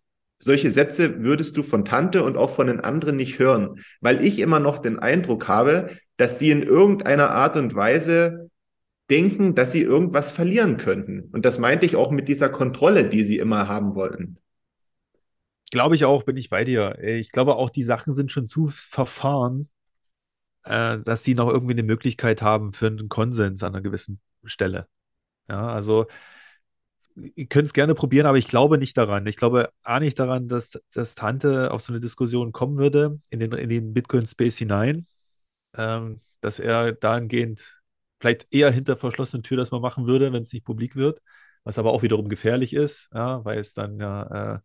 solche Sätze würdest du von Tante und auch von den anderen nicht hören, weil ich immer noch den Eindruck habe, dass sie in irgendeiner Art und Weise denken, dass sie irgendwas verlieren könnten. Und das meinte ich auch mit dieser Kontrolle, die sie immer haben wollten. Glaube ich auch, bin ich bei dir. Ich glaube auch, die Sachen sind schon zu verfahren, äh, dass sie noch irgendwie eine Möglichkeit haben für einen Konsens an einer gewissen Stelle. Ja, also ihr könnt es gerne probieren, aber ich glaube nicht daran. Ich glaube A nicht daran, dass, dass Tante auf so eine Diskussion kommen würde in den, in den Bitcoin-Space hinein, ähm, dass er dahingehend vielleicht eher hinter verschlossenen Tür das mal machen würde, wenn es nicht publik wird, was aber auch wiederum gefährlich ist, ja, weil es dann ja äh,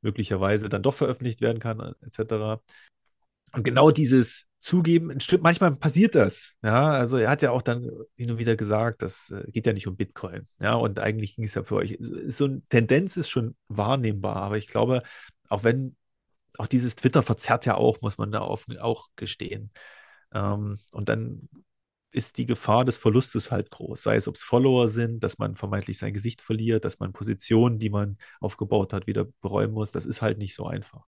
möglicherweise dann doch veröffentlicht werden kann, etc. Und genau dieses Zugeben, ein Stück, manchmal passiert das. Ja, also er hat ja auch dann hin und wieder gesagt, das äh, geht ja nicht um Bitcoin. Ja, und eigentlich ging es ja für euch. So eine Tendenz ist schon wahrnehmbar, aber ich glaube, auch wenn, auch dieses Twitter verzerrt ja auch, muss man da auf, auch gestehen. Ähm, und dann ist die Gefahr des Verlustes halt groß. Sei es, ob es Follower sind, dass man vermeintlich sein Gesicht verliert, dass man Positionen, die man aufgebaut hat, wieder beräumen muss. Das ist halt nicht so einfach.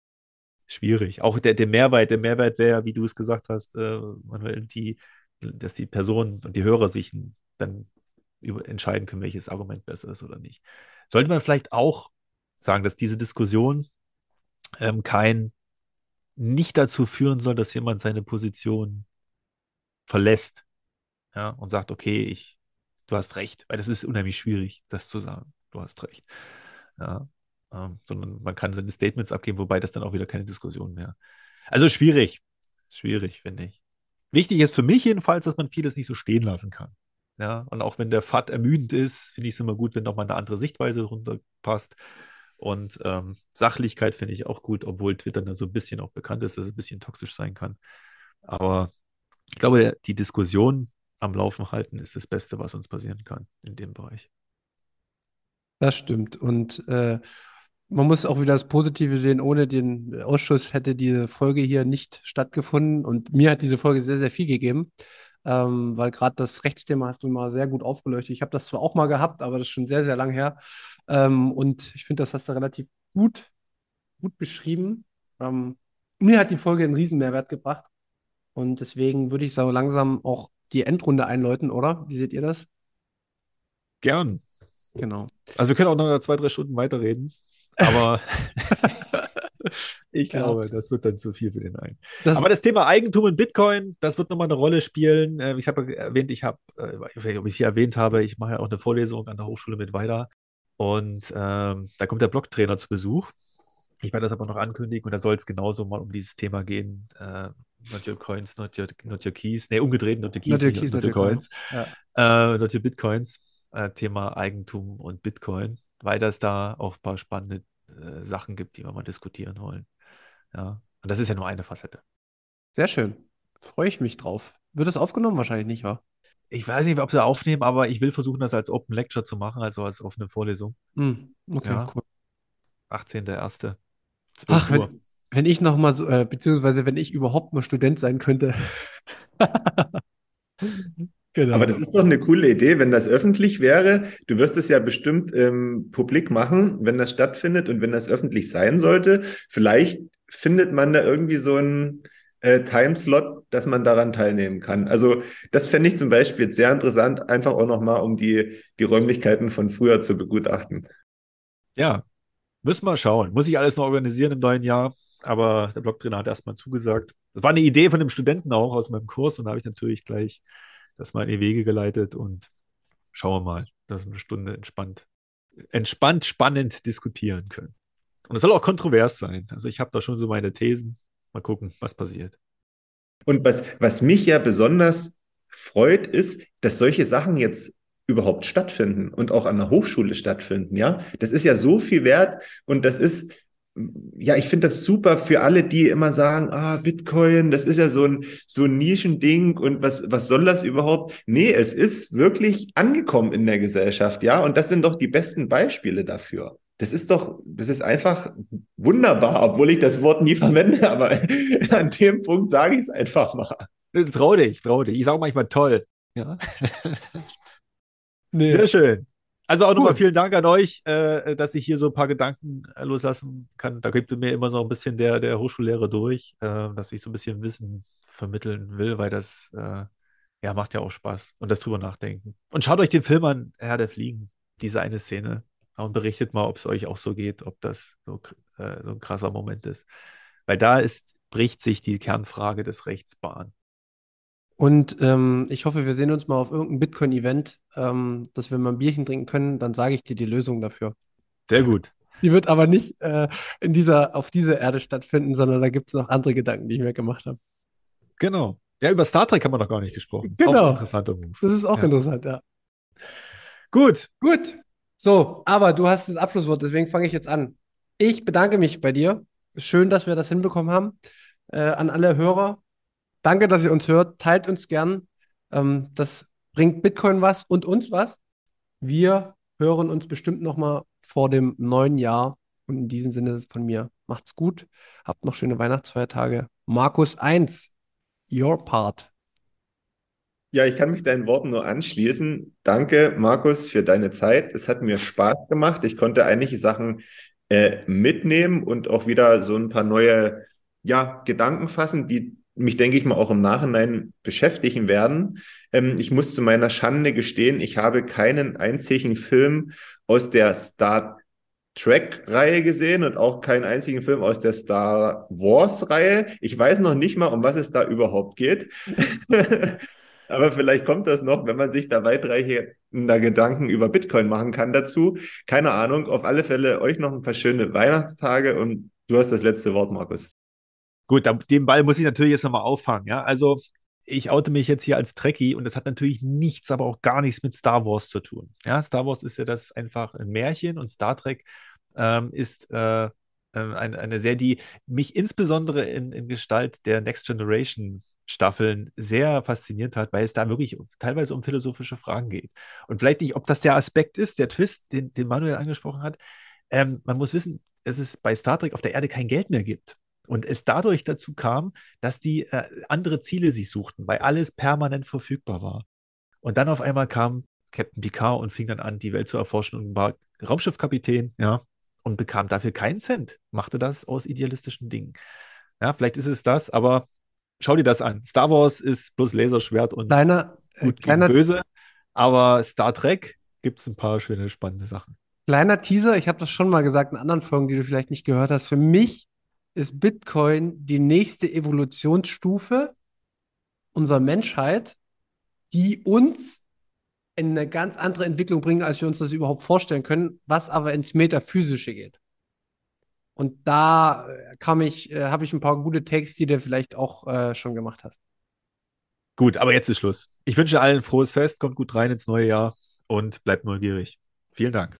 Schwierig. Auch der, der Mehrwert, der Mehrwert wäre, wie du es gesagt hast, äh, man will die, dass die Personen und die Hörer sich dann über, entscheiden können, welches Argument besser ist oder nicht. Sollte man vielleicht auch sagen, dass diese Diskussion ähm, kein nicht dazu führen soll, dass jemand seine Position verlässt, ja, und sagt, okay, ich, du hast recht, weil das ist unheimlich schwierig, das zu sagen. Du hast recht. Ja, ähm, sondern man kann seine Statements abgeben, wobei das dann auch wieder keine Diskussion mehr. Also schwierig. Schwierig, finde ich. Wichtig ist für mich jedenfalls, dass man vieles nicht so stehen lassen kann. Ja, und auch wenn der FAT ermüdend ist, finde ich es immer gut, wenn nochmal eine andere Sichtweise runterpasst. Und ähm, Sachlichkeit finde ich auch gut, obwohl Twitter da so ein bisschen auch bekannt ist, dass es ein bisschen toxisch sein kann. Aber ich glaube, die Diskussion am Laufen halten ist das Beste, was uns passieren kann in dem Bereich. Das stimmt. Und äh, man muss auch wieder das Positive sehen. Ohne den Ausschuss hätte diese Folge hier nicht stattgefunden. Und mir hat diese Folge sehr, sehr viel gegeben, ähm, weil gerade das Rechtsthema hast du mal sehr gut aufgeleuchtet. Ich habe das zwar auch mal gehabt, aber das ist schon sehr, sehr lang her. Ähm, und ich finde, das hast du relativ gut, gut beschrieben. Ähm, mir hat die Folge einen riesen Mehrwert gebracht. Und deswegen würde ich so langsam auch die Endrunde einläuten, oder? Wie seht ihr das? Gern. Genau. Also wir können auch noch zwei, drei Stunden weiterreden, aber ich glaube, das wird dann zu viel für den einen. Das aber das Thema Eigentum in Bitcoin, das wird nochmal eine Rolle spielen. Ähm, ich habe erwähnt, ich habe, äh, ich weiß nicht, ob ich es hier erwähnt habe, ich mache ja auch eine Vorlesung an der Hochschule mit weiter und ähm, da kommt der Blocktrainer zu Besuch. Ich werde das aber noch ankündigen und da soll es genauso mal um dieses Thema gehen. Äh, not your coins, not your, not your keys. Ne, umgedreht, not your keys, not your, keys, not, your, not your coins. coins. Ja. Äh, not your Bitcoins. Äh, Thema Eigentum und Bitcoin, weil das da auch ein paar spannende äh, Sachen gibt, die wir mal diskutieren wollen. Ja, und das ist ja nur eine Facette. Sehr schön. Freue ich mich drauf. Wird es aufgenommen? Wahrscheinlich nicht, wa? Ich weiß nicht, ob sie aufnehmen, aber ich will versuchen, das als Open Lecture zu machen, also als offene Vorlesung. Mm, okay, ja. cool. 18.01. Ach, wenn, wenn, ich noch mal so, äh, beziehungsweise wenn ich überhaupt nur Student sein könnte. Genau. Aber das ist doch eine coole Idee, wenn das öffentlich wäre. Du wirst es ja bestimmt ähm, publik machen, wenn das stattfindet und wenn das öffentlich sein sollte. Vielleicht findet man da irgendwie so einen äh, Timeslot, dass man daran teilnehmen kann. Also das fände ich zum Beispiel jetzt sehr interessant, einfach auch nochmal, um die, die Räumlichkeiten von früher zu begutachten. Ja, Müssen wir schauen. Muss ich alles noch organisieren im neuen Jahr. Aber der Blocktrainer hat erstmal zugesagt. Das war eine Idee von dem Studenten auch aus meinem Kurs und da habe ich natürlich gleich das mal in die Wege geleitet und schauen wir mal, dass wir eine Stunde entspannt, entspannt, spannend diskutieren können. Und es soll auch kontrovers sein. Also ich habe da schon so meine Thesen. Mal gucken, was passiert. Und was, was mich ja besonders freut, ist, dass solche Sachen jetzt überhaupt stattfinden und auch an der Hochschule stattfinden, ja. Das ist ja so viel wert und das ist, ja, ich finde das super für alle, die immer sagen, ah, Bitcoin, das ist ja so ein, so ein Nischending und was, was soll das überhaupt? Nee, es ist wirklich angekommen in der Gesellschaft, ja, und das sind doch die besten Beispiele dafür. Das ist doch, das ist einfach wunderbar, obwohl ich das Wort nie verwende, aber an dem Punkt sage ich es einfach mal. Trau dich, trau dich. Ich sage manchmal toll. Ja. Nee. Sehr schön. Also auch cool. nochmal vielen Dank an euch, äh, dass ich hier so ein paar Gedanken äh, loslassen kann. Da gibt mir immer so ein bisschen der, der Hochschullehrer durch, äh, dass ich so ein bisschen Wissen vermitteln will, weil das äh, ja, macht ja auch Spaß. Und das drüber nachdenken. Und schaut euch den Film an, Herr der Fliegen, diese eine Szene. Und berichtet mal, ob es euch auch so geht, ob das so, äh, so ein krasser Moment ist. Weil da ist, bricht sich die Kernfrage des Rechts Bahn. Und ähm, ich hoffe, wir sehen uns mal auf irgendeinem Bitcoin-Event, ähm, dass wir mal ein Bierchen trinken können. Dann sage ich dir die Lösung dafür. Sehr gut. Die wird aber nicht äh, in dieser, auf dieser Erde stattfinden, sondern da gibt es noch andere Gedanken, die ich mir gemacht habe. Genau. Ja, über Star Trek haben wir noch gar nicht gesprochen. Genau. Auch interessanter Move. Das ist auch Ja. interessant, ja. Gut. Gut. So, aber du hast das Abschlusswort, deswegen fange ich jetzt an. Ich bedanke mich bei dir. Schön, dass wir das hinbekommen haben. Äh, an alle Hörer, danke, dass ihr uns hört. Teilt uns gern. Ähm, das bringt Bitcoin was und uns was. Wir hören uns bestimmt noch mal vor dem neuen Jahr. Und in diesem Sinne von mir, macht's gut. Habt noch schöne Weihnachtsfeiertage. Markus 1, your part. Ja, ich kann mich deinen Worten nur anschließen. Danke, Markus, für deine Zeit. Es hat mir Spaß gemacht. Ich konnte einige Sachen äh, mitnehmen und auch wieder so ein paar neue ja, Gedanken fassen, die mich, denke ich mal, auch im Nachhinein beschäftigen werden. Ähm, ich muss zu meiner Schande gestehen, ich habe keinen einzigen Film aus der Star Trek-Reihe gesehen und auch keinen einzigen Film aus der Star Wars-Reihe. Ich weiß noch nicht mal, um was es da überhaupt geht. Aber vielleicht kommt das noch, wenn man sich da weitreichender Gedanken über Bitcoin machen kann dazu. Keine Ahnung. Auf alle Fälle euch noch ein paar schöne Weihnachtstage und du hast das letzte Wort, Markus. Gut, den Ball muss ich natürlich jetzt nochmal auffangen. Ja? Also, ich oute mich jetzt hier als Trekkie und das hat natürlich nichts, aber auch gar nichts mit Star Wars zu tun. Ja, Star Wars ist ja das einfach ein Märchen und Star Trek ähm, ist äh, äh, ein, eine Serie, die mich insbesondere in, in Gestalt der Next Generation Staffeln sehr fasziniert hat, weil es da wirklich teilweise um philosophische Fragen geht. Und vielleicht nicht, ob das der Aspekt ist, der Twist, den, den Manuel angesprochen hat. Ähm, man muss wissen, dass es bei Star Trek auf der Erde kein Geld mehr gibt. Und es dadurch dazu kam, dass die äh, andere Ziele sich suchten, weil alles permanent verfügbar war. Und dann auf einmal kam Captain Picard und fing dann an, die Welt zu erforschen und war Raumschiffkapitän, ja, und bekam dafür keinen Cent, machte das aus idealistischen Dingen. Ja, vielleicht ist es das, aber schau dir das an. Star Wars ist bloß Laserschwert und Kleiner, äh, gut gegen kleiner, böse, aber Star Trek gibt es ein paar schöne, spannende Sachen. kleiner Teaser. Ich habe das schon mal gesagt in anderen Folgen, die du vielleicht nicht gehört hast. Für mich ist Bitcoin die nächste Evolutionsstufe unserer Menschheit, die uns in eine ganz andere Entwicklung bringt, als wir uns das überhaupt vorstellen können, was aber ins Metaphysische geht. Und da äh, kam ich, äh, habe ich ein paar gute Takes, die du vielleicht auch äh, schon gemacht hast. Gut, aber jetzt ist Schluss. Ich wünsche allen frohes Fest, kommt gut rein ins neue Jahr und bleibt neugierig. Vielen Dank.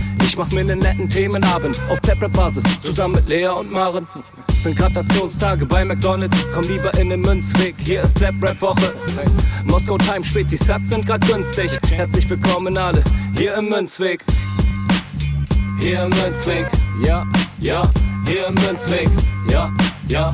Ich mach mir nen netten Themenabend auf Taprap-Basis, zusammen mit Lea und Maren. Sind Gratationstage bei McDonalds, komm lieber in den Münzweg, hier ist Trap-Rap-Woche. Moskau Time spät, die Sats sind grad günstig. Herzlich willkommen alle, hier im Münzweg. Hier im Münzweg, ja, ja, hier im Münzweg, ja, ja,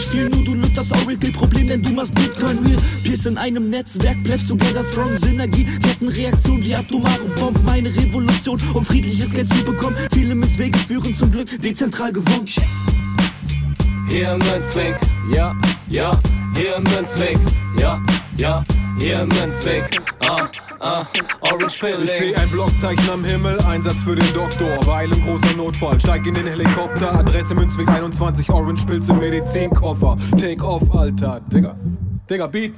viel, nur du löst das Oracle-Problem, denn du machst Bitcoin real. Peers in einem Netzwerk, bleibst together strong, Synergie, Kettenreaktion wie atomare Bomben, meine Revolution, um friedliches Geld zu bekommen. Viele Münzwege führen zum Glück dezentral gewonnen. Hier Münzweg, ja, ja, hier im Münzweg, ja, ja, hier im Münzweg, ah, ah, Orange Ich sehe Pilling. ein Blockzeichen am Himmel, Einsatz für den Doktor. Weil im großer Notfall, steig in den Helikopter. Adresse Münzweg 21, Orange Pilze, Medizinkoffer. Take off, Alter. Digga, Digga, Beat.